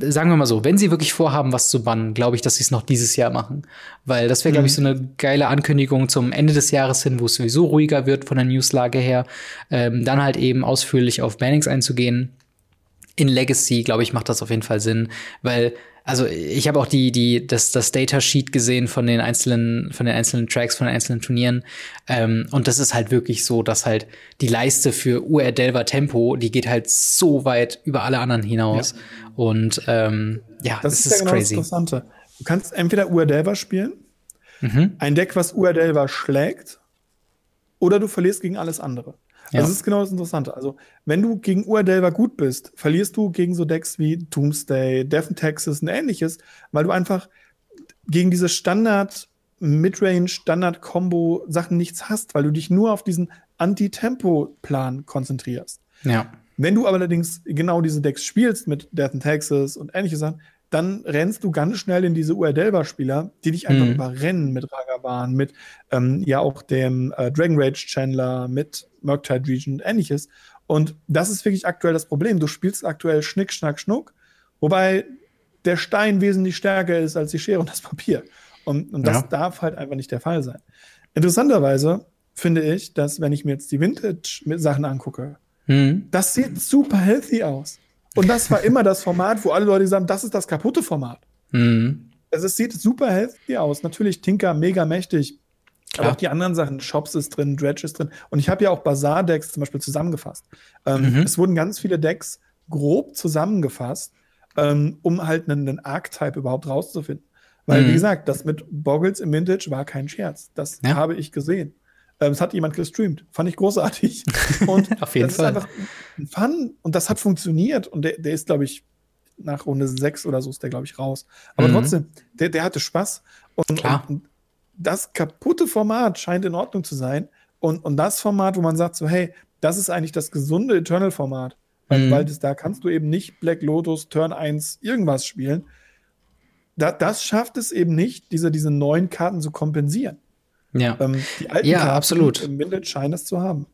sagen wir mal so, wenn sie wirklich vorhaben, was zu bannen, glaube ich, dass sie es noch dieses Jahr machen. Weil das wäre, glaube ich, mhm. so eine geile Ankündigung zum Ende des Jahres hin, wo es sowieso ruhiger wird von der Newslage her. Ähm, dann halt eben ausführlich auf Bannings einzugehen in Legacy, glaube ich, macht das auf jeden Fall Sinn, weil also ich habe auch die, die, das, das Datasheet gesehen von den einzelnen, von den einzelnen Tracks, von den einzelnen Turnieren. Ähm, und das ist halt wirklich so, dass halt die Leiste für UR Delva Tempo, die geht halt so weit über alle anderen hinaus. Ja. Und ähm, ja, das, das ist, ja genau crazy. Das Interessante. Du kannst entweder UR Delva spielen, mhm. ein Deck, was UR Delva schlägt, oder du verlierst gegen alles andere. Ja. Das ist genau das Interessante. Also, wenn du gegen Urdelver gut bist, verlierst du gegen so Decks wie Doomsday, Death in Texas und ähnliches, weil du einfach gegen diese Standard Midrange, Standard-Combo Sachen nichts hast, weil du dich nur auf diesen Anti-Tempo-Plan konzentrierst. Ja. Wenn du allerdings genau diese Decks spielst mit Death in Texas und ähnliche Sachen, dann rennst du ganz schnell in diese UR-Delver-Spieler, die dich einfach mhm. überrennen mit Ragavan, mit ähm, ja auch dem äh, Dragon Rage Chandler, mit Murktide Region und ähnliches. Und das ist wirklich aktuell das Problem. Du spielst aktuell Schnick, Schnack, Schnuck, wobei der Stein wesentlich stärker ist als die Schere und das Papier. Und, und das ja. darf halt einfach nicht der Fall sein. Interessanterweise finde ich, dass wenn ich mir jetzt die Vintage-Sachen angucke, mhm. das sieht super healthy aus. Und das war immer das Format, wo alle Leute sagen, das ist das kaputte Format. Mhm. Also es sieht super healthy aus. Natürlich Tinker mega mächtig. Klar. Aber auch die anderen Sachen, Shops ist drin, Dredge ist drin. Und ich habe ja auch Bazaar-Decks zum Beispiel zusammengefasst. Ähm, mhm. Es wurden ganz viele Decks grob zusammengefasst, ähm, um halt einen, einen Archetype überhaupt rauszufinden. Weil, mhm. wie gesagt, das mit Boggles im Vintage war kein Scherz. Das ja. habe ich gesehen. Ähm, es hat jemand gestreamt. Fand ich großartig. Und Auf jeden das Fall. ist einfach ein Fun und das hat funktioniert. Und der, der ist, glaube ich, nach Runde 6 oder so ist der, glaube ich, raus. Aber mhm. trotzdem, der, der hatte Spaß. Und, und, und, das kaputte Format scheint in Ordnung zu sein. Und, und das Format, wo man sagt, so, hey, das ist eigentlich das gesunde Eternal-Format. Weil, mhm. weil das, da kannst du eben nicht Black Lotus Turn 1 irgendwas spielen. Da, das schafft es eben nicht, diese, diese neuen Karten zu kompensieren. Ja, ähm, die alten ja Karten absolut. im scheinen es zu haben.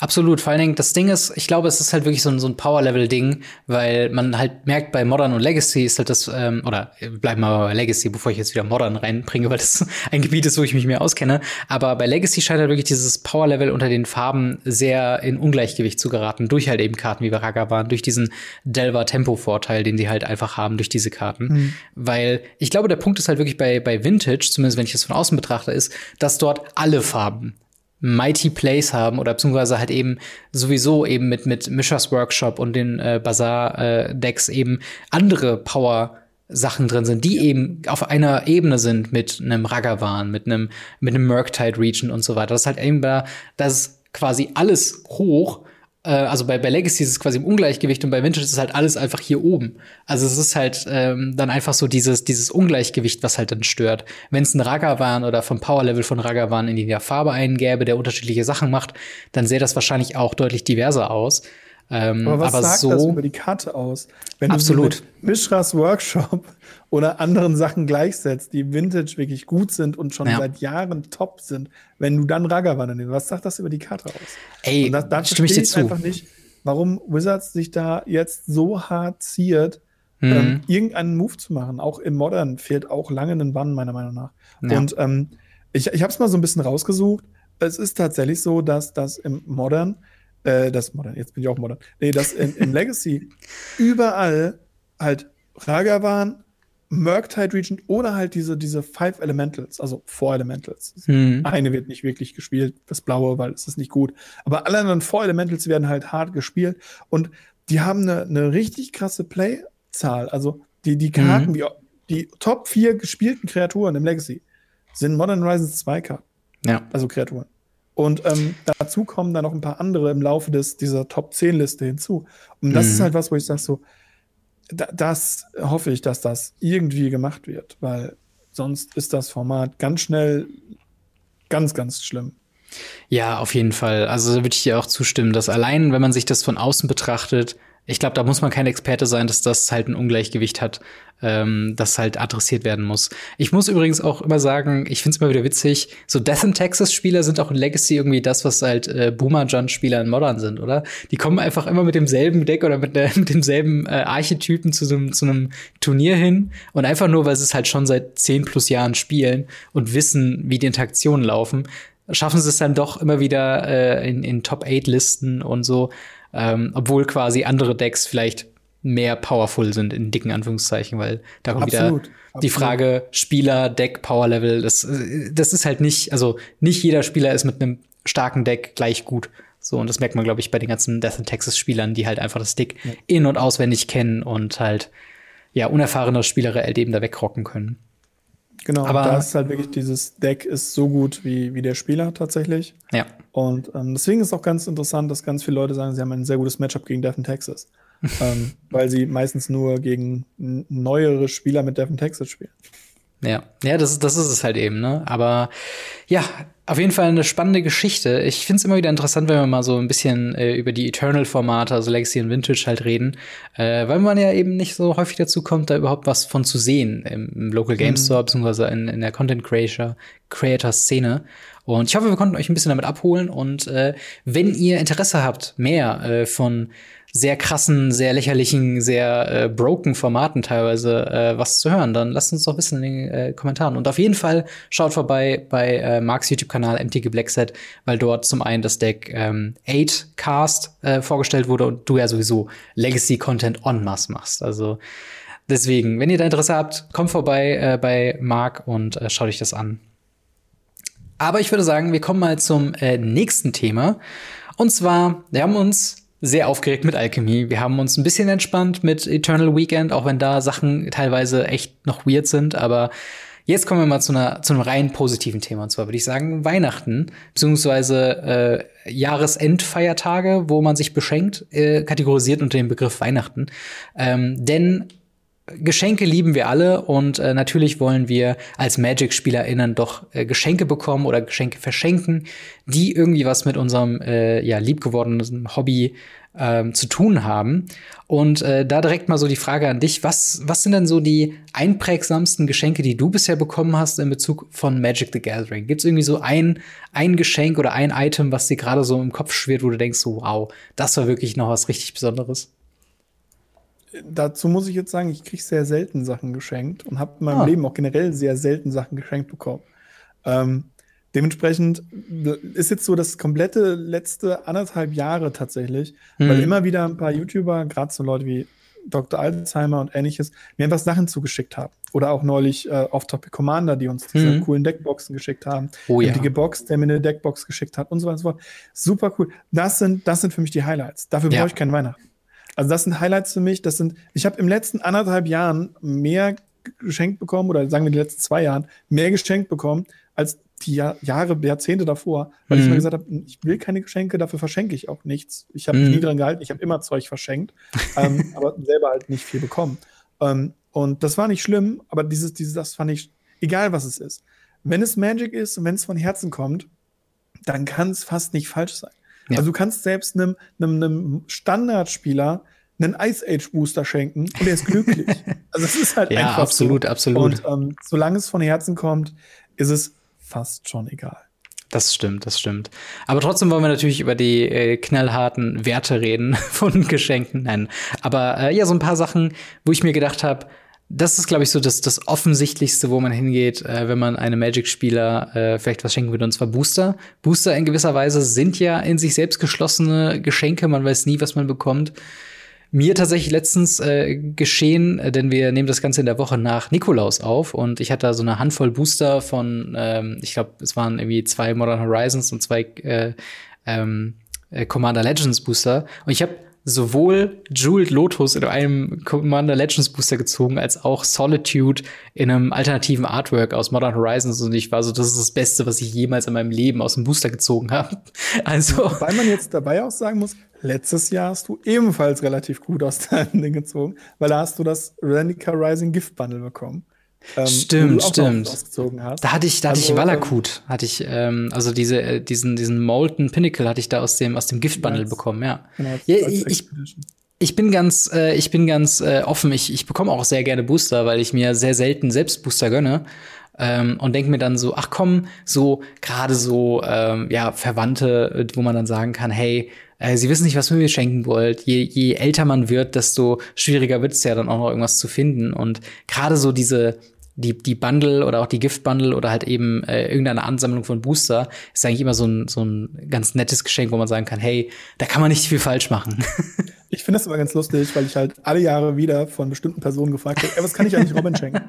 Absolut. Vor allen Dingen, das Ding ist, ich glaube, es ist halt wirklich so ein, so ein Power-Level-Ding, weil man halt merkt, bei Modern und Legacy ist halt das, ähm, oder bleiben wir bei Legacy, bevor ich jetzt wieder Modern reinbringe, weil das ein Gebiet ist, wo ich mich mehr auskenne. Aber bei Legacy scheint halt wirklich dieses Power-Level unter den Farben sehr in Ungleichgewicht zu geraten, durch halt eben Karten wie Ragavan, durch diesen Delver-Tempo-Vorteil, den die halt einfach haben durch diese Karten. Mhm. Weil ich glaube, der Punkt ist halt wirklich bei, bei Vintage, zumindest wenn ich das von außen betrachte, ist, dass dort alle Farben Mighty Plays haben oder beziehungsweise halt eben sowieso eben mit, mit Mishas Workshop und den äh, Bazaar-Decks äh, eben andere Power Sachen drin sind, die eben auf einer Ebene sind mit einem Ragavan, mit einem, mit einem Murktide Region und so weiter. Das ist halt eben da, das ist quasi alles hoch äh, also bei, bei Legacy ist es quasi im Ungleichgewicht und bei Vintage ist es halt alles einfach hier oben. Also es ist halt ähm, dann einfach so dieses, dieses Ungleichgewicht, was halt dann stört. Wenn es ein Ragavan oder vom Power-Level von Ragavan in die Farbe eingäbe, der unterschiedliche Sachen macht, dann sähe das wahrscheinlich auch deutlich diverser aus. Ähm, aber was aber sagt so, das über die Karte aus? Wenn absolut. du mit Mishras Workshop oder anderen Sachen gleichsetzt, die Vintage wirklich gut sind und schon ja. seit Jahren top sind, wenn du dann Ragavan nimmst, was sagt das über die Karte aus? Ey, und das, das stimme ich dir zu. einfach nicht, warum Wizards sich da jetzt so hart ziert, mhm. ähm, irgendeinen Move zu machen. Auch im Modern fehlt auch lange ein Bann, meiner Meinung nach. Ja. Und ähm, ich, ich habe es mal so ein bisschen rausgesucht. Es ist tatsächlich so, dass das im Modern äh, das Modern, jetzt bin ich auch Modern, nee, das in, in Legacy überall halt Ragavan, Murktide Region oder halt diese, diese Five Elementals, also Four Elementals. Hm. Eine wird nicht wirklich gespielt, das Blaue, weil es ist nicht gut. Aber alle anderen Four Elementals werden halt hart gespielt und die haben eine, eine richtig krasse Playzahl. Also die, die Karten, mhm. die, die Top 4 gespielten Kreaturen im Legacy sind Modern Horizons 2 Karten. Ja. Also Kreaturen. Und ähm, dazu kommen dann noch ein paar andere im Laufe des, dieser Top 10 Liste hinzu. Und das mhm. ist halt was, wo ich sage so, da, das hoffe ich, dass das irgendwie gemacht wird, weil sonst ist das Format ganz schnell ganz, ganz schlimm. Ja, auf jeden Fall. Also würde ich dir auch zustimmen, dass allein, wenn man sich das von außen betrachtet, ich glaube, da muss man kein Experte sein, dass das halt ein Ungleichgewicht hat, ähm, das halt adressiert werden muss. Ich muss übrigens auch immer sagen, ich finde es immer wieder witzig, so Death in Texas Spieler sind auch in Legacy irgendwie das, was halt äh, Boomer Jump Spieler in Modern sind, oder? Die kommen einfach immer mit demselben Deck oder mit, der, mit demselben äh, Archetypen zu so, einem, zu einem Turnier hin und einfach nur, weil sie es halt schon seit zehn plus Jahren spielen und wissen, wie die Interaktionen laufen, schaffen sie es dann doch immer wieder äh, in, in Top 8 Listen und so ähm, obwohl quasi andere Decks vielleicht mehr powerful sind, in dicken Anführungszeichen, weil da kommt Absolut, wieder absolut. die Frage Spieler, Deck, Power Level. Das, das ist halt nicht, also nicht jeder Spieler ist mit einem starken Deck gleich gut. So, und das merkt man, glaube ich, bei den ganzen Death in Texas Spielern, die halt einfach das Deck Ja. in- und auswendig kennen und halt, ja, unerfahrene Spieler halt eben da wegrocken können. Genau, Aber- da ist halt wirklich dieses Deck ist so gut wie, wie der Spieler tatsächlich. Ja. Und ähm, deswegen ist auch ganz interessant, dass ganz viele Leute sagen, sie haben ein sehr gutes Matchup gegen Devin Texas. ähm, weil sie meistens nur gegen neuere Spieler mit Devin Texas spielen. Ja, ja, das, ist- das ist es halt eben, ne? Aber ja, auf jeden Fall eine spannende Geschichte. Ich finde es immer wieder interessant, wenn wir mal so ein bisschen äh, über die Eternal-Formate, also Legacy und Vintage halt reden, äh, weil man ja eben nicht so häufig dazu kommt, da überhaupt was von zu sehen im, im Local Game Store, beziehungsweise in, in der Content Creator, Creator Szene. Und ich hoffe, wir konnten euch ein bisschen damit abholen. Und äh, wenn ihr Interesse habt, mehr äh, von sehr krassen, sehr lächerlichen, sehr äh, broken Formaten teilweise äh, was zu hören, dann lasst uns doch wissen in den äh, Kommentaren. Und auf jeden Fall schaut vorbei bei äh, Marks YouTube-Kanal MTG Blackset, weil dort zum einen das Deck ähm, 8 Cast äh, vorgestellt wurde und du ja sowieso Legacy-Content en masse machst. Also deswegen, wenn ihr da Interesse habt, kommt vorbei äh, bei Mark und äh, schaut euch das an. Aber ich würde sagen, wir kommen mal zum äh, nächsten Thema. Und zwar, wir haben uns sehr aufgeregt mit Alchemy. Wir haben uns ein bisschen entspannt mit Eternal Weekend, auch wenn da Sachen teilweise echt noch weird sind. Aber jetzt kommen wir mal zu, einer, zu einem rein positiven Thema. Und zwar würde ich sagen Weihnachten, beziehungsweise äh, Jahresendfeiertage, wo man sich beschenkt, äh, kategorisiert unter dem Begriff Weihnachten. Ähm, denn Geschenke lieben wir alle und äh, natürlich wollen wir als Magic-SpielerInnen doch äh, Geschenke bekommen oder Geschenke verschenken, die irgendwie was mit unserem äh, ja, liebgewordenen Hobby ähm, zu tun haben. Und äh, da direkt mal so die Frage an dich, was, was sind denn so die einprägsamsten Geschenke, die du bisher bekommen hast in Bezug von Magic the Gathering? Gibt es irgendwie so ein, ein Geschenk oder ein Item, was dir gerade so im Kopf schwirrt, wo du denkst, so, wow, das war wirklich noch was richtig Besonderes? Dazu muss ich jetzt sagen, ich kriege sehr selten Sachen geschenkt und habe in meinem Ah. Leben auch generell sehr selten Sachen geschenkt bekommen. Ähm, dementsprechend ist jetzt so das komplette letzte anderthalb Jahre tatsächlich, weil Mhm. immer wieder ein paar YouTuber, gerade so Leute wie Dr. Alzheimer und ähnliches, mir einfach Sachen zugeschickt haben. Oder auch neulich äh, Off-Topic Commander, die uns diese Mhm. coolen Deckboxen geschickt haben. Oh ja. Die Box, der mir eine Deckbox geschickt hat und so weiter und so fort. Super cool. Das sind, das sind für mich die Highlights. Dafür Ja. brauche ich kein Weihnachten. Also das sind Highlights für mich. Das sind, ich habe im letzten anderthalb Jahren mehr geschenkt bekommen, oder sagen wir die letzten zwei Jahren, mehr geschenkt bekommen, als die Jahr, Jahre, Jahrzehnte davor, weil ich Mhm. mir gesagt habe, ich will keine Geschenke, dafür verschenke ich auch nichts. Ich habe Mhm. nie dran gehalten, ich habe immer Zeug verschenkt, ähm, aber selber halt nicht viel bekommen. Ähm, und das war nicht schlimm, aber dieses, dieses, das fand ich, egal was es ist. Wenn es Magic ist und wenn es von Herzen kommt, dann kann es fast nicht falsch sein. Ja. Also du kannst selbst einem, einem, einem Standardspieler einen Ice Age Booster schenken und er ist glücklich. also es ist halt Ja, einfach absolut, so. absolut. Und ähm, solange es von Herzen kommt, ist es fast schon egal. Das stimmt, das stimmt. Aber trotzdem wollen wir natürlich über die äh, knallharten Werte reden von Geschenken. Nein. Aber äh, ja, so ein paar Sachen, wo ich mir gedacht habe, das ist, glaube ich, so das, das Offensichtlichste, wo man hingeht, äh, wenn man einem Magic-Spieler äh, vielleicht was schenken würde, und zwar Booster. Booster in gewisser Weise sind ja in sich selbst geschlossene Geschenke. Man weiß nie, was man bekommt. Mir tatsächlich letztens äh, geschehen, äh, denn wir nehmen das Ganze in der Woche nach Nikolaus auf und ich hatte da so eine Handvoll Booster von, ähm, ich glaube, es waren irgendwie zwei Modern Horizons und zwei äh, ähm, äh, Commander Legends Booster und ich habe sowohl Jeweled Lotus in einem Commander Legends Booster gezogen, als auch Solitude in einem alternativen Artwork aus Modern Horizons und ich war so, das ist das Beste, was ich jemals in meinem Leben aus dem Booster gezogen habe. Also Weil man jetzt dabei auch sagen muss, letztes Jahr hast du ebenfalls relativ gut aus deinem Ding gezogen, weil da hast du das Ranica Rising Gift Bundle bekommen. Ähm, Stimmt, stimmt. was Ausgezogen hast. Da hatte ich, da hatte Also, ich Valakut, hatte ich, ähm, also diese, äh, diesen, diesen Molten Pinnacle hatte ich da aus dem, aus dem Gift-Bundle Als- bekommen, ja. Genau, ja ich, Expedition. ich bin ganz, äh, ich bin ganz äh, offen. Ich, ich bekomme auch sehr gerne Booster, weil ich mir sehr selten selbst Booster gönne. Ähm, und denke mir dann so, ach komm, so gerade so ähm, ja Verwandte, äh, wo man dann sagen kann, hey, äh, sie wissen nicht, was ihr mir schenken wollt. Je, je älter man wird, desto schwieriger wird es ja dann auch noch irgendwas zu finden. Und gerade so diese die, die Bundle oder auch die Gift-Bundle oder halt eben äh, irgendeine Ansammlung von Booster ist eigentlich immer so ein, so ein ganz nettes Geschenk, wo man sagen kann, hey, da kann man nicht viel falsch machen. Ich finde das immer ganz lustig, weil ich halt alle Jahre wieder von bestimmten Personen gefragt habe, was kann ich eigentlich Robin schenken?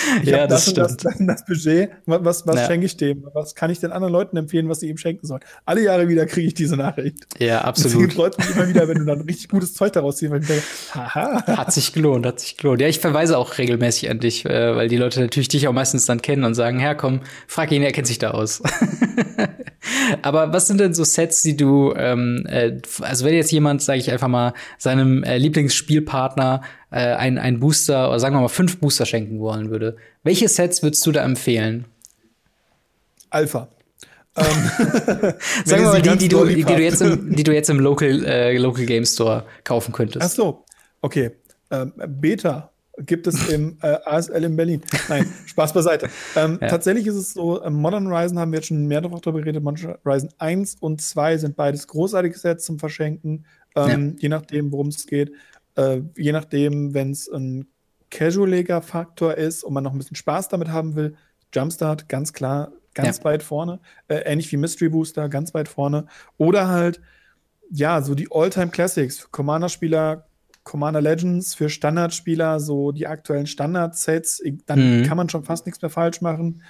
Ich ja, das, das, das, das, das Budget, was, was ja. schenke ich dem? Was kann ich den anderen Leuten empfehlen, was sie ihm schenken sollen? Alle Jahre wieder kriege ich diese Nachricht. Ja, absolut. Es freut mich immer wieder, wenn du dann richtig gutes Zeug daraus ziehst, weil ich denke, haha. Hat sich gelohnt, hat sich gelohnt. Ja, ich verweise auch regelmäßig an dich, äh, weil die Leute natürlich dich auch meistens dann kennen und sagen, ja, komm, frag ihn, er kennt sich da aus. Aber was sind denn so Sets, die du, ähm, äh, also wenn jetzt jemand, sage ich einfach mal, seinem äh, Lieblingsspielpartner äh, ein, ein Booster oder sagen wir mal fünf Booster schenken wollen würde, welche Sets würdest du da empfehlen? Alpha. Ähm, sagen wir mal die, die du, die, du jetzt im, die du jetzt im Local, äh, Local Game Store kaufen könntest. Ach so, okay. Ähm, Beta gibt es im äh, ASL in Berlin. Nein, Spaß beiseite. Ähm, ja. Tatsächlich ist es so, äh, Modern Horizon haben wir jetzt schon mehrfach darüber geredet. Modern Horizon 1 und 2 sind beides großartige Sets zum Verschenken, ähm, ja. je nachdem, worum es geht. Äh, je nachdem, wenn es ein Casual-Leger-Faktor ist und man noch ein bisschen Spaß damit haben will, Jumpstart, ganz klar, ganz ja. weit vorne. Äh, ähnlich wie Mystery Booster, ganz weit vorne. Oder halt, ja, so die All-Time Classics. Commander-Spieler Commander Legends für Standardspieler, so die aktuellen Standard-Sets, dann mhm. kann man schon fast nichts mehr falsch machen.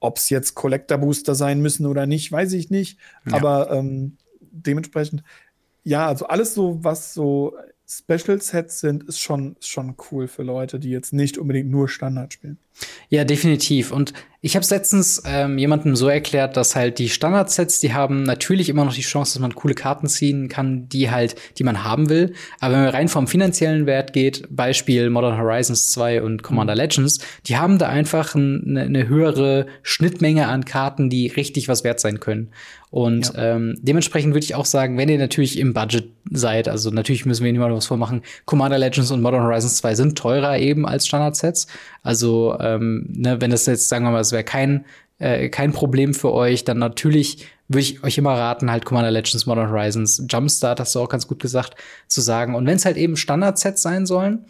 Ob es jetzt Collector-Booster sein müssen oder nicht, weiß ich nicht. Ja. Aber ähm, dementsprechend, ja, also alles so, was so Special Sets sind, ist schon, ist schon cool für Leute, die jetzt nicht unbedingt nur Standard spielen. Ja, definitiv. Und ich habe letztens ähm, jemandem so erklärt, dass halt die Standard-Sets, die haben natürlich immer noch die Chance, dass man coole Karten ziehen kann, die halt, die man haben will. Aber wenn man rein vom finanziellen Wert geht, Beispiel Modern Horizons 2 und Commander mhm. Legends, die haben da einfach eine, eine höhere Schnittmenge an Karten, die richtig was wert sein können. Und ja. ähm, dementsprechend würde ich auch sagen, wenn ihr natürlich im Budget seid, also natürlich müssen wir niemandem was vormachen, Commander Legends und Modern Horizons 2 sind teurer eben als Standard-Sets. Also, ähm, ne, wenn das jetzt, sagen wir mal, es wäre kein, äh, kein Problem für euch, dann natürlich würde ich euch immer raten, halt Commander Legends, Modern Horizons, Jumpstart, hast du auch ganz gut gesagt, zu sagen. Und wenn es halt eben Standard-Sets sein sollen,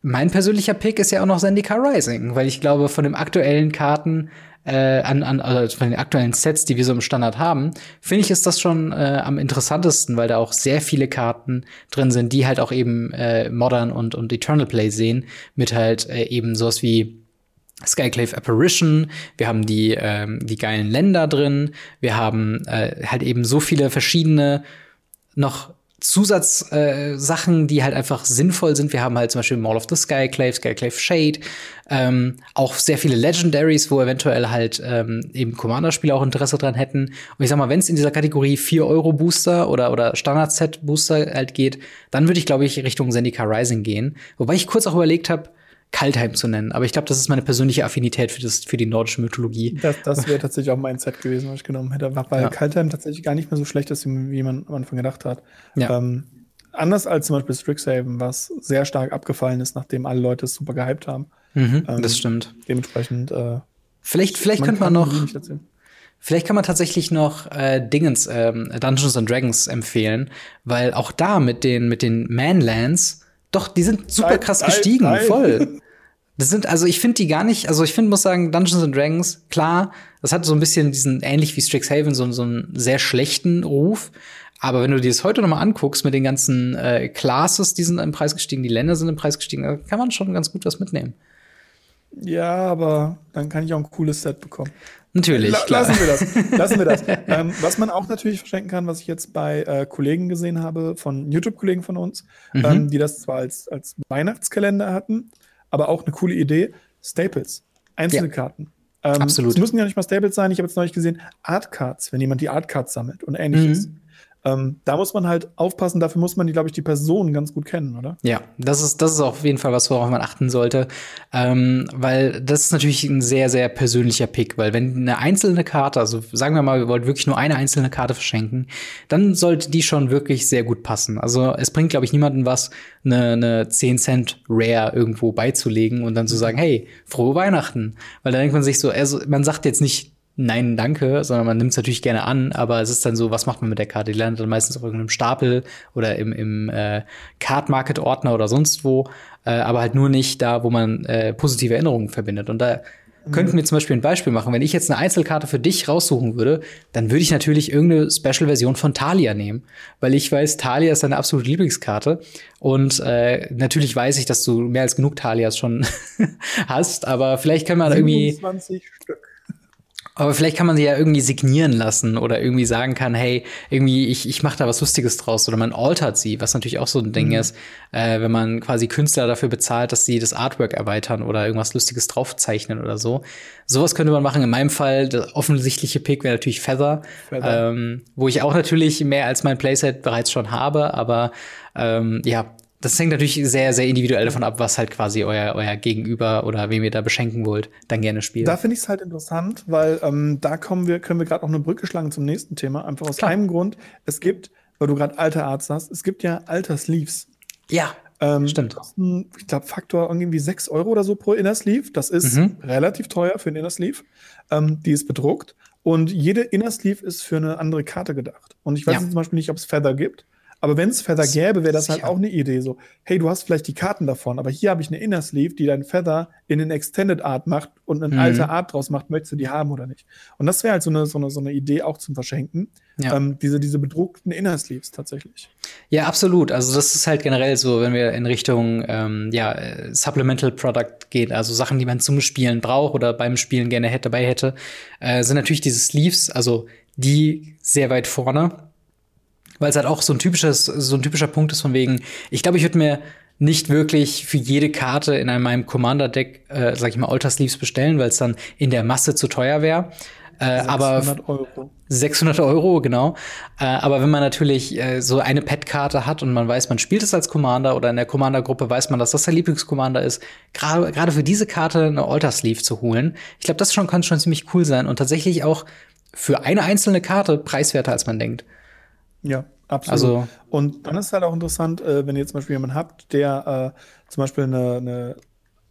mein persönlicher Pick ist ja auch noch Zendikar Rising, weil ich glaube, von den aktuellen Karten äh, an, an also von den aktuellen Sets, die wir so im Standard haben, finde ich, ist das schon äh, am interessantesten, weil da auch sehr viele Karten drin sind, die halt auch eben äh, Modern und, und Eternal Play sehen, mit halt äh, eben sowas wie Skyclave Apparition, wir haben die, ähm, die geilen Länder drin, wir haben äh, halt eben so viele verschiedene noch Zusatzsachen, äh, die halt einfach sinnvoll sind. Wir haben halt zum Beispiel Mall of the Skyclave, Skyclave Shade, ähm, auch sehr viele Legendaries, wo eventuell halt ähm, eben Commander-Spieler auch Interesse dran hätten. Und ich sag mal, wenn es in dieser Kategorie 4-Euro-Booster oder, oder Standard-Set-Booster halt geht, dann würde ich, glaube ich, Richtung Zendika Rising gehen. Wobei ich kurz auch überlegt habe, Kaltheim zu nennen. Aber ich glaube, das ist meine persönliche Affinität für, das, für die nordische Mythologie. Das, das wäre tatsächlich auch mein Set gewesen, was ich genommen hätte, weil ja. Kaltheim tatsächlich gar nicht mehr so schlecht ist, wie man am Anfang gedacht hat. Ja. Ähm, anders als zum Beispiel Strixhaven, was sehr stark abgefallen ist, nachdem alle Leute es super gehypt haben. Mhm, ähm, das stimmt. Dementsprechend. Äh, vielleicht vielleicht man könnte man noch. Vielleicht kann man tatsächlich noch äh, Dingens, ähm, Dungeons and Dragons empfehlen, weil auch da mit den, mit den Manlands, doch, die sind super krass nein, gestiegen, nein. voll. Das sind, also ich finde die gar nicht, also ich finde, muss sagen, Dungeons and Dragons, klar, das hat so ein bisschen diesen, ähnlich wie Strixhaven, so, so einen sehr schlechten Ruf. Aber wenn du dir das heute noch mal anguckst mit den ganzen äh, Classes, die sind im Preis gestiegen, die Länder sind im Preis gestiegen, da kann man schon ganz gut was mitnehmen. Ja, aber dann kann ich auch ein cooles Set bekommen. Natürlich. La klar. Lassen wir das. Lassen wir das. ähm, was man auch natürlich verschenken kann, was ich jetzt bei äh, Kollegen gesehen habe, von YouTube-Kollegen von uns, mhm. ähm, die das zwar als, als Weihnachtskalender hatten, aber auch eine coole Idee. Staples, einzelne ja. Karten. Ähm, Absolut. Es müssen ja nicht mal Staples sein. Ich habe jetzt neulich gesehen, Artcards, wenn jemand die Artcards sammelt und ähnliches. Mhm. Ähm, da muss man halt aufpassen, dafür muss man die, glaube ich, die Person ganz gut kennen, oder? Ja, das ist, das ist auf jeden Fall was, worauf man achten sollte. Ähm, weil das ist natürlich ein sehr, sehr persönlicher Pick, weil wenn eine einzelne Karte, also sagen wir mal, wir wollen wirklich nur eine einzelne Karte verschenken, dann sollte die schon wirklich sehr gut passen. Also es bringt, glaube ich, niemanden was, eine, eine 10 Cent Rare irgendwo beizulegen und dann zu sagen, hey, frohe Weihnachten. Weil da denkt man sich so, also man sagt jetzt nicht nein, danke, sondern man nimmt es natürlich gerne an, aber es ist dann so, was macht man mit der Karte? Die landet dann meistens auf irgendeinem Stapel oder im, im äh, Card Market Ordner oder sonst wo, äh, aber halt nur nicht da, wo man äh, positive Erinnerungen verbindet. Und da könnten wir zum Beispiel ein Beispiel machen. Wenn ich jetzt eine Einzelkarte für dich raussuchen würde, dann würde ich natürlich irgendeine Special-Version von Talia nehmen, weil ich weiß, Talia ist deine absolute Lieblingskarte. Und äh, natürlich weiß ich, dass du mehr als genug Talias schon hast, aber vielleicht kann man irgendwie 27 Stück. Aber vielleicht kann man sie ja irgendwie signieren lassen oder irgendwie sagen kann, hey, irgendwie, ich, ich mache da was Lustiges draus oder man altert sie, was natürlich auch so ein Ding ist, äh, wenn man quasi Künstler dafür bezahlt, dass sie das Artwork erweitern oder irgendwas Lustiges draufzeichnen oder so. Sowas könnte man machen. In meinem Fall, der offensichtliche Pick wäre natürlich Feather, Feather. Ähm, wo ich auch natürlich mehr als mein Playset bereits schon habe, aber ähm, ja, das hängt natürlich sehr, sehr individuell davon ab, was halt quasi euer, euer Gegenüber oder wem ihr da beschenken wollt, dann gerne spielt. Da finde ich es halt interessant, weil ähm, da kommen wir, können wir gerade auch eine Brücke schlagen zum nächsten Thema. Einfach aus Klar. einem Grund. Es gibt, weil du gerade alte Arts hast, es gibt ja alter Sleeves. ja, Ähm, Stimmt. Kosten, ich glaube, Faktor irgendwie 6 Euro oder so pro Inner Sleeve. Das ist Mhm. relativ teuer für einen Inner Sleeve. Ähm, die ist bedruckt. Und jede Inner Sleeve ist für eine andere Karte gedacht. Und ich weiß Ja. zum Beispiel nicht, ob es Feather gibt. Aber wenn es Feather gäbe, wäre das halt Sicher. auch eine Idee. So, hey, du hast vielleicht die Karten davon, aber hier habe ich eine Inner Sleeve, die dein Feather in den Extended Art macht und eine Mhm. alte Art draus macht. Möchtest du die haben oder nicht? Und das wäre halt so eine, so, eine, so eine Idee auch zum Verschenken. Ja. Ähm, diese, diese bedruckten Inner Sleeves tatsächlich. Ja, absolut. Also das ist halt generell so, wenn wir in Richtung ähm, ja, Supplemental Product geht, also Sachen, die man zum Spielen braucht oder beim Spielen gerne hätte, dabei hätte, äh, sind natürlich diese Sleeves, also die sehr weit vorne, weil es halt auch so ein typisches, so ein typischer Punkt ist von wegen, ich glaube, ich würde mir nicht wirklich für jede Karte in einem meinem Commander-Deck, äh, sag ich mal, Alter Sleeves bestellen, weil es dann in der Masse zu teuer wäre. Äh, aber 600 Euro. 600 Euro, genau. Äh, aber wenn man natürlich äh, so eine Pet-Karte hat und man weiß, man spielt es als Commander oder in der Commander-Gruppe weiß man, dass das der Lieblingscommander ist, gerade gerade für diese Karte eine Alter-Sleeve zu holen, ich glaube, das schon kann schon ziemlich cool sein und tatsächlich auch für eine einzelne Karte preiswerter, als man denkt. Ja, absolut. Also- und dann ist halt auch interessant, äh, wenn ihr zum Beispiel jemanden habt, der äh, zum Beispiel eine, eine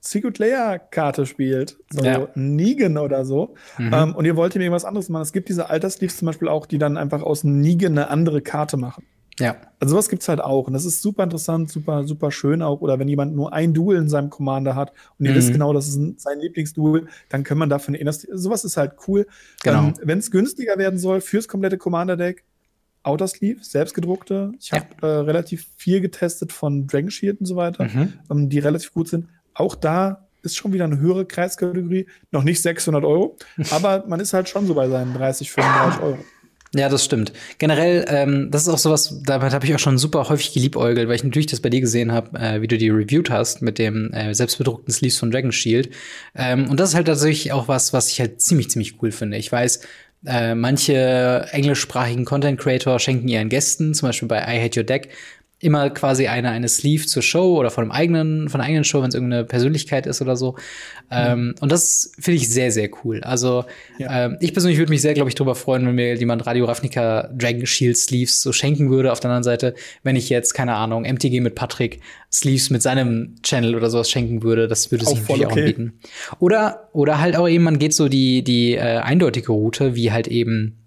Secret Layer Karte spielt, so Ja. Negan oder so, Mhm. ähm, und ihr wollt ihm irgendwas anderes machen. Es gibt diese Altersleeves zum Beispiel auch, die dann einfach aus Negan eine andere Karte machen. Ja, Also sowas gibt's halt auch. Und das ist super interessant, super, super schön auch. Oder wenn jemand nur ein Duel in seinem Commander hat und ihr Mhm. wisst genau, das ist ein, sein Lieblingsduel, dann kann man dafür eine Sowas ist halt cool. Genau. Ähm, wenn es günstiger werden soll fürs komplette Commander-Deck, Outer Sleeve, selbstgedruckte. Ich Ja. habe äh, relativ viel getestet von Dragon Shield und so weiter, Mhm. ähm, die relativ gut sind. Auch da ist schon wieder eine höhere Kreiskategorie. Noch nicht 600 Euro, aber man ist halt schon so bei seinen 30, 35 Euro. Ja, das stimmt. Generell, ähm, das ist auch sowas, damit habe ich auch schon super häufig geliebäugelt, weil ich natürlich das bei dir gesehen habe, äh, wie du die reviewed hast mit dem äh, selbstbedruckten Sleeves von Dragon Shield. Ähm, und das ist halt tatsächlich auch was, was ich halt ziemlich, ziemlich cool finde. Ich weiß, äh, manche englischsprachigen Content Creator schenken ihren Gästen, zum Beispiel bei I Hate Your Deck, immer quasi eine, eine Sleeve zur Show oder von einem eigenen, von einer eigenen Show, wenn es irgendeine Persönlichkeit ist oder so. Ähm, und das finde ich sehr, sehr cool. Also Ja. ähm, ich persönlich würde mich sehr, glaube ich, darüber freuen, wenn mir jemand Radio Ravnica Dragon Shield Sleeves so schenken würde. Auf der anderen Seite, wenn ich jetzt, keine Ahnung, MTG mit Patrick Sleeves mit seinem Channel oder sowas schenken würde, das würde sich Auch natürlich auch okay. anbieten. Oder, oder halt auch eben, man geht so die, die äh, eindeutige Route, wie halt eben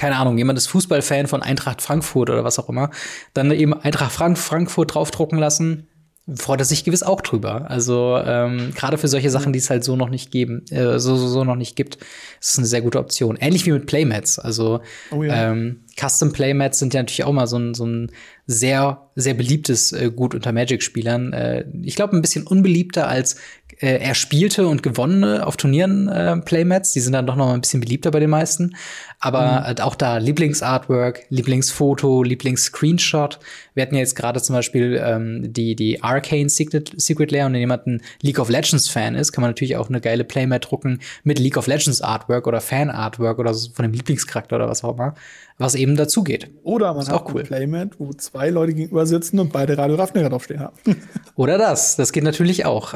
keine Ahnung, jemand ist Fußballfan von Eintracht Frankfurt oder was auch immer, dann eben Eintracht Frank Frankfurt draufdrucken lassen, freut er sich gewiss auch drüber. Also ähm, gerade für solche Sachen, die es halt so noch nicht geben, äh, so, so, so noch nicht gibt, ist es eine sehr gute Option. Ähnlich wie mit Playmats. Also Oh ja. ähm, Custom Playmats sind ja natürlich auch mal so ein, so ein sehr, sehr beliebtes äh, Gut unter Magic-Spielern. Äh, ich glaube, ein bisschen unbeliebter als äh, erspielte und gewonnene auf Turnieren äh, Playmats. Die sind dann doch noch mal ein bisschen beliebter bei den meisten. Aber äh, auch da Lieblingsartwork, Lieblingsfoto, Lieblingsscreenshot. Wir hatten ja jetzt gerade zum Beispiel ähm, die, die Arcane Secret, Secret Layer und wenn jemand ein League of Legends Fan ist, kann man natürlich auch eine geile Playmat drucken mit League of Legends Artwork oder Fan Artwork oder so von dem Lieblingscharakter oder was auch immer, was eben dazu geht. Oder man Ist hat auch cool. ein Playmat, wo zwei Leute gegenüber sitzen und beide Radio Ravnica draufstehen haben. Oder das, das geht natürlich auch.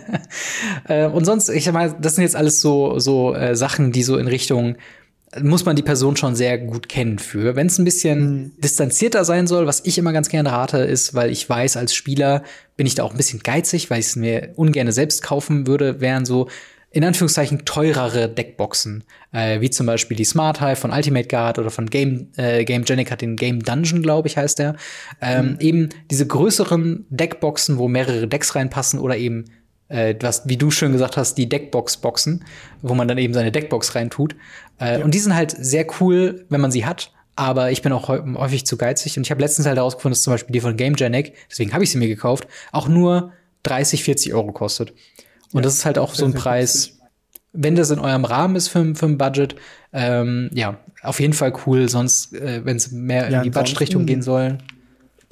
äh, und sonst, ich mal, das sind jetzt alles so, so äh, Sachen, die so in Richtung, muss man die Person schon sehr gut kennen für. Wenn es ein bisschen distanzierter sein soll, was ich immer ganz gerne rate, ist, weil ich weiß, als Spieler bin ich da auch ein bisschen geizig, weil ich es mir ungern selbst kaufen würde, wären so in Anführungszeichen teurere Deckboxen, äh, wie zum Beispiel die Smart Hive von Ultimate Guard oder von Game, äh, Game Genic hat den Game Dungeon, glaube ich, heißt der. Ähm, mhm. Eben diese größeren Deckboxen, wo mehrere Decks reinpassen oder eben äh, was, wie du schön gesagt hast, die Deckbox-Boxen, wo man dann eben seine Deckbox reintut. Äh, ja. Und die sind halt sehr cool, wenn man sie hat. Aber ich bin auch häufig zu geizig. Und ich habe letztens halt herausgefunden, dass zum Beispiel die von Game Genic, deswegen habe ich sie mir gekauft, auch nur 30, 40 Euro kostet. Und ja, das ist halt auch so ein Preis, wenn das in eurem Rahmen ist für, für ein Budget, ähm, ja, auf jeden Fall cool. Sonst, äh, wenn es mehr ja, in die Budget-Richtung gehen soll.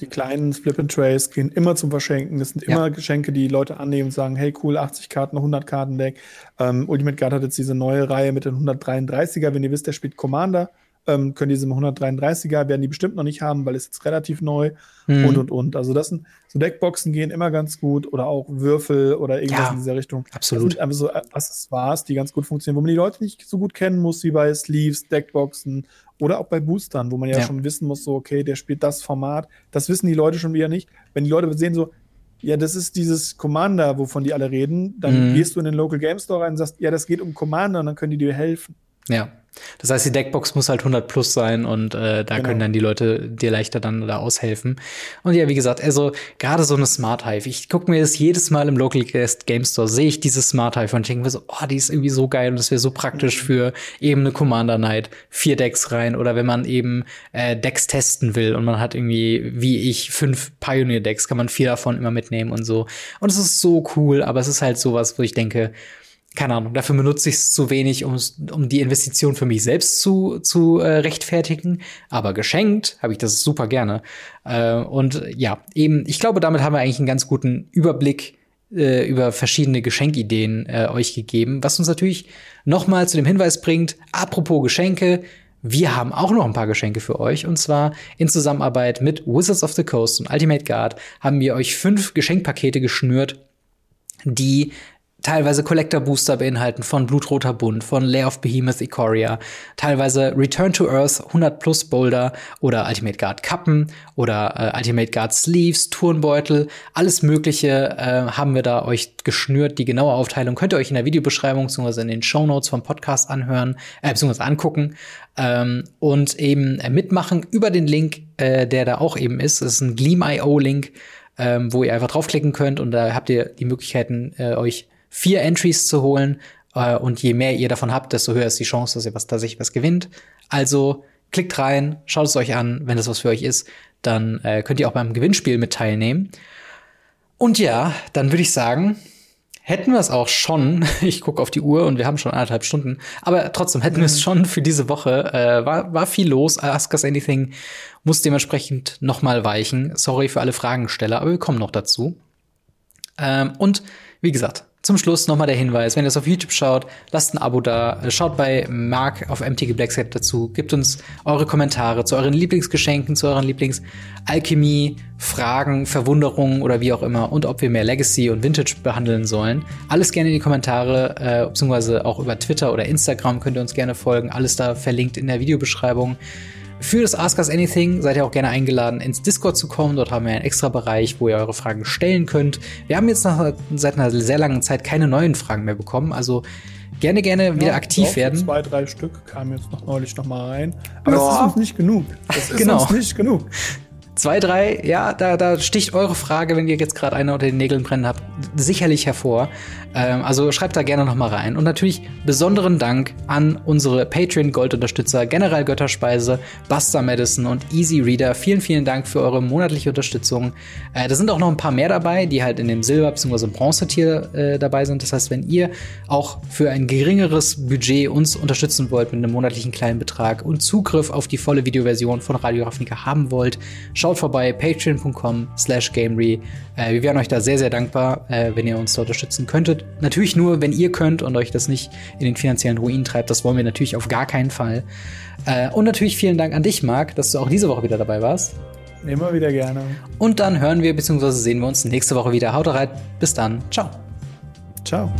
Die kleinen Flip and Trays gehen immer zum Verschenken. Das sind immer ja. Geschenke, die Leute annehmen und sagen, hey cool, 80 Karten, 100 Karten Deck. Ähm, Ultimate Guard hat jetzt diese neue Reihe mit den 133er. Wenn ihr wisst, der spielt Commander, ähm, können diese 133er, werden die bestimmt noch nicht haben, weil es jetzt relativ neu mhm. und und und. Also das sind so Deckboxen gehen immer ganz gut oder auch Würfel oder irgendwas ja, in dieser Richtung. Absolut. Einfach so Accessoires, die ganz gut funktionieren, wo man die Leute nicht so gut kennen muss, wie bei Sleeves, Deckboxen oder auch bei Boostern, wo man ja, ja, schon wissen muss, so, okay, der spielt das Format. Das wissen die Leute schon wieder nicht. Wenn die Leute sehen, so, ja, das ist dieses Commander, wovon die alle reden, dann mhm. gehst du in den Local Game Store rein und sagst, ja, das geht um Commander und dann können die dir helfen. Ja. Das heißt, die Deckbox muss halt 100 plus sein und äh, da genau. können dann die Leute dir leichter dann da aushelfen. Und ja, wie gesagt, also gerade so eine Smart Hive. Ich gucke mir das jedes Mal im Local Guest Game Store, sehe ich diese Smart Hive und denke mir so, oh, die ist irgendwie so geil und das wäre so praktisch mhm. für eben eine Commander Night. Vier Decks rein oder wenn man eben äh, Decks testen will und man hat irgendwie, wie ich, fünf Pioneer Decks, kann man vier davon immer mitnehmen und so. Und es ist so cool, aber es ist halt sowas, wo ich denke, keine Ahnung, dafür benutze ich es zu wenig, um, um die Investition für mich selbst zu, zu äh, rechtfertigen. Aber geschenkt habe ich das super gerne. Äh, und ja, eben, ich glaube, damit haben wir eigentlich einen ganz guten Überblick äh, über verschiedene Geschenkideen äh, euch gegeben, was uns natürlich nochmal zu dem Hinweis bringt, apropos Geschenke, wir haben auch noch ein paar Geschenke für euch. Und zwar in Zusammenarbeit mit Wizards of the Coast und Ultimate Guard haben wir euch fünf Geschenkpakete geschnürt, die teilweise Collector Booster beinhalten von Blutroter Bund, von Lair of Behemoth Ikoria, teilweise Return to Earth 100 Plus Boulder oder Ultimate Guard Kappen oder äh, Ultimate Guard Sleeves, Turnbeutel, alles Mögliche äh, haben wir da euch geschnürt. Die genaue Aufteilung könnt ihr euch in der Videobeschreibung bzw. in den Show Notes vom Podcast anhören, äh, bzw. angucken ähm, und eben äh, mitmachen über den Link, äh, der da auch eben ist. Das ist ein Gleam.io Link. Ähm, wo ihr einfach draufklicken könnt und da habt ihr die Möglichkeiten, äh, euch vier Entries zu holen. Äh, und je mehr ihr davon habt, desto höher ist die Chance, dass ihr was tatsächlich was gewinnt. Also klickt rein, schaut es euch an. Wenn das was für euch ist, dann äh, könnt ihr auch beim Gewinnspiel mit teilnehmen. Und ja, dann würde ich sagen, hätten wir es auch schon. Ich gucke auf die Uhr und wir haben schon anderthalb Stunden. Aber trotzdem hätten wir es mhm. schon für diese Woche. Äh, war, war viel los. Ask Us Anything muss dementsprechend noch mal weichen. Sorry für alle Fragensteller, aber wir kommen noch dazu. Ähm, und wie gesagt, zum Schluss nochmal der Hinweis, wenn ihr es auf YouTube schaut, lasst ein Abo da, schaut bei Mark auf MTG Blackset dazu, gebt uns eure Kommentare zu euren Lieblingsgeschenken, zu euren Lieblingsalchemie, Fragen, Verwunderungen oder wie auch immer und ob wir mehr Legacy und Vintage behandeln sollen. Alles gerne in die Kommentare, äh, beziehungsweise auch über Twitter oder Instagram könnt ihr uns gerne folgen. Alles da verlinkt in der Videobeschreibung. Für das Ask Us Anything seid ihr auch gerne eingeladen, ins Discord zu kommen. Dort haben wir einen extra Bereich, wo ihr eure Fragen stellen könnt. Wir haben jetzt nach, seit einer sehr langen Zeit keine neuen Fragen mehr bekommen. Also gerne, gerne wieder ja, aktiv doch, werden. Zwei, drei Stück kamen jetzt noch neulich noch mal rein. Aber ja. das ist uns nicht genug. Das ist genau. uns nicht genug. Zwei, drei, ja, da, da sticht eure Frage, wenn ihr jetzt gerade eine unter den Nägeln brennen habt, sicherlich hervor. Ähm, also schreibt da gerne noch mal rein. Und natürlich besonderen Dank an unsere Patreon-Gold-Unterstützer, General Götterspeise, Buster Madison und Easy Reader. Vielen, vielen Dank für eure monatliche Unterstützung. Äh, da sind auch noch ein paar mehr dabei, die halt in dem Silber- bzw. Bronze-Tier äh, dabei sind. Das heißt, wenn ihr auch für ein geringeres Budget uns unterstützen wollt mit einem monatlichen kleinen Betrag und Zugriff auf die volle Videoversion von Radio Ravnica haben wollt, schaut vorbei, patreon.com slash gamery. Äh, wir wären euch da sehr, sehr dankbar, äh, wenn ihr uns da unterstützen könntet. Natürlich nur, wenn ihr könnt und euch das nicht in den finanziellen Ruin treibt. Das wollen wir natürlich auf gar keinen Fall. Äh, und natürlich vielen Dank an dich, Marc, dass du auch diese Woche wieder dabei warst. Immer wieder gerne. Und dann hören wir bzw. sehen wir uns nächste Woche wieder. Haut rein. Bis dann. Ciao. Ciao.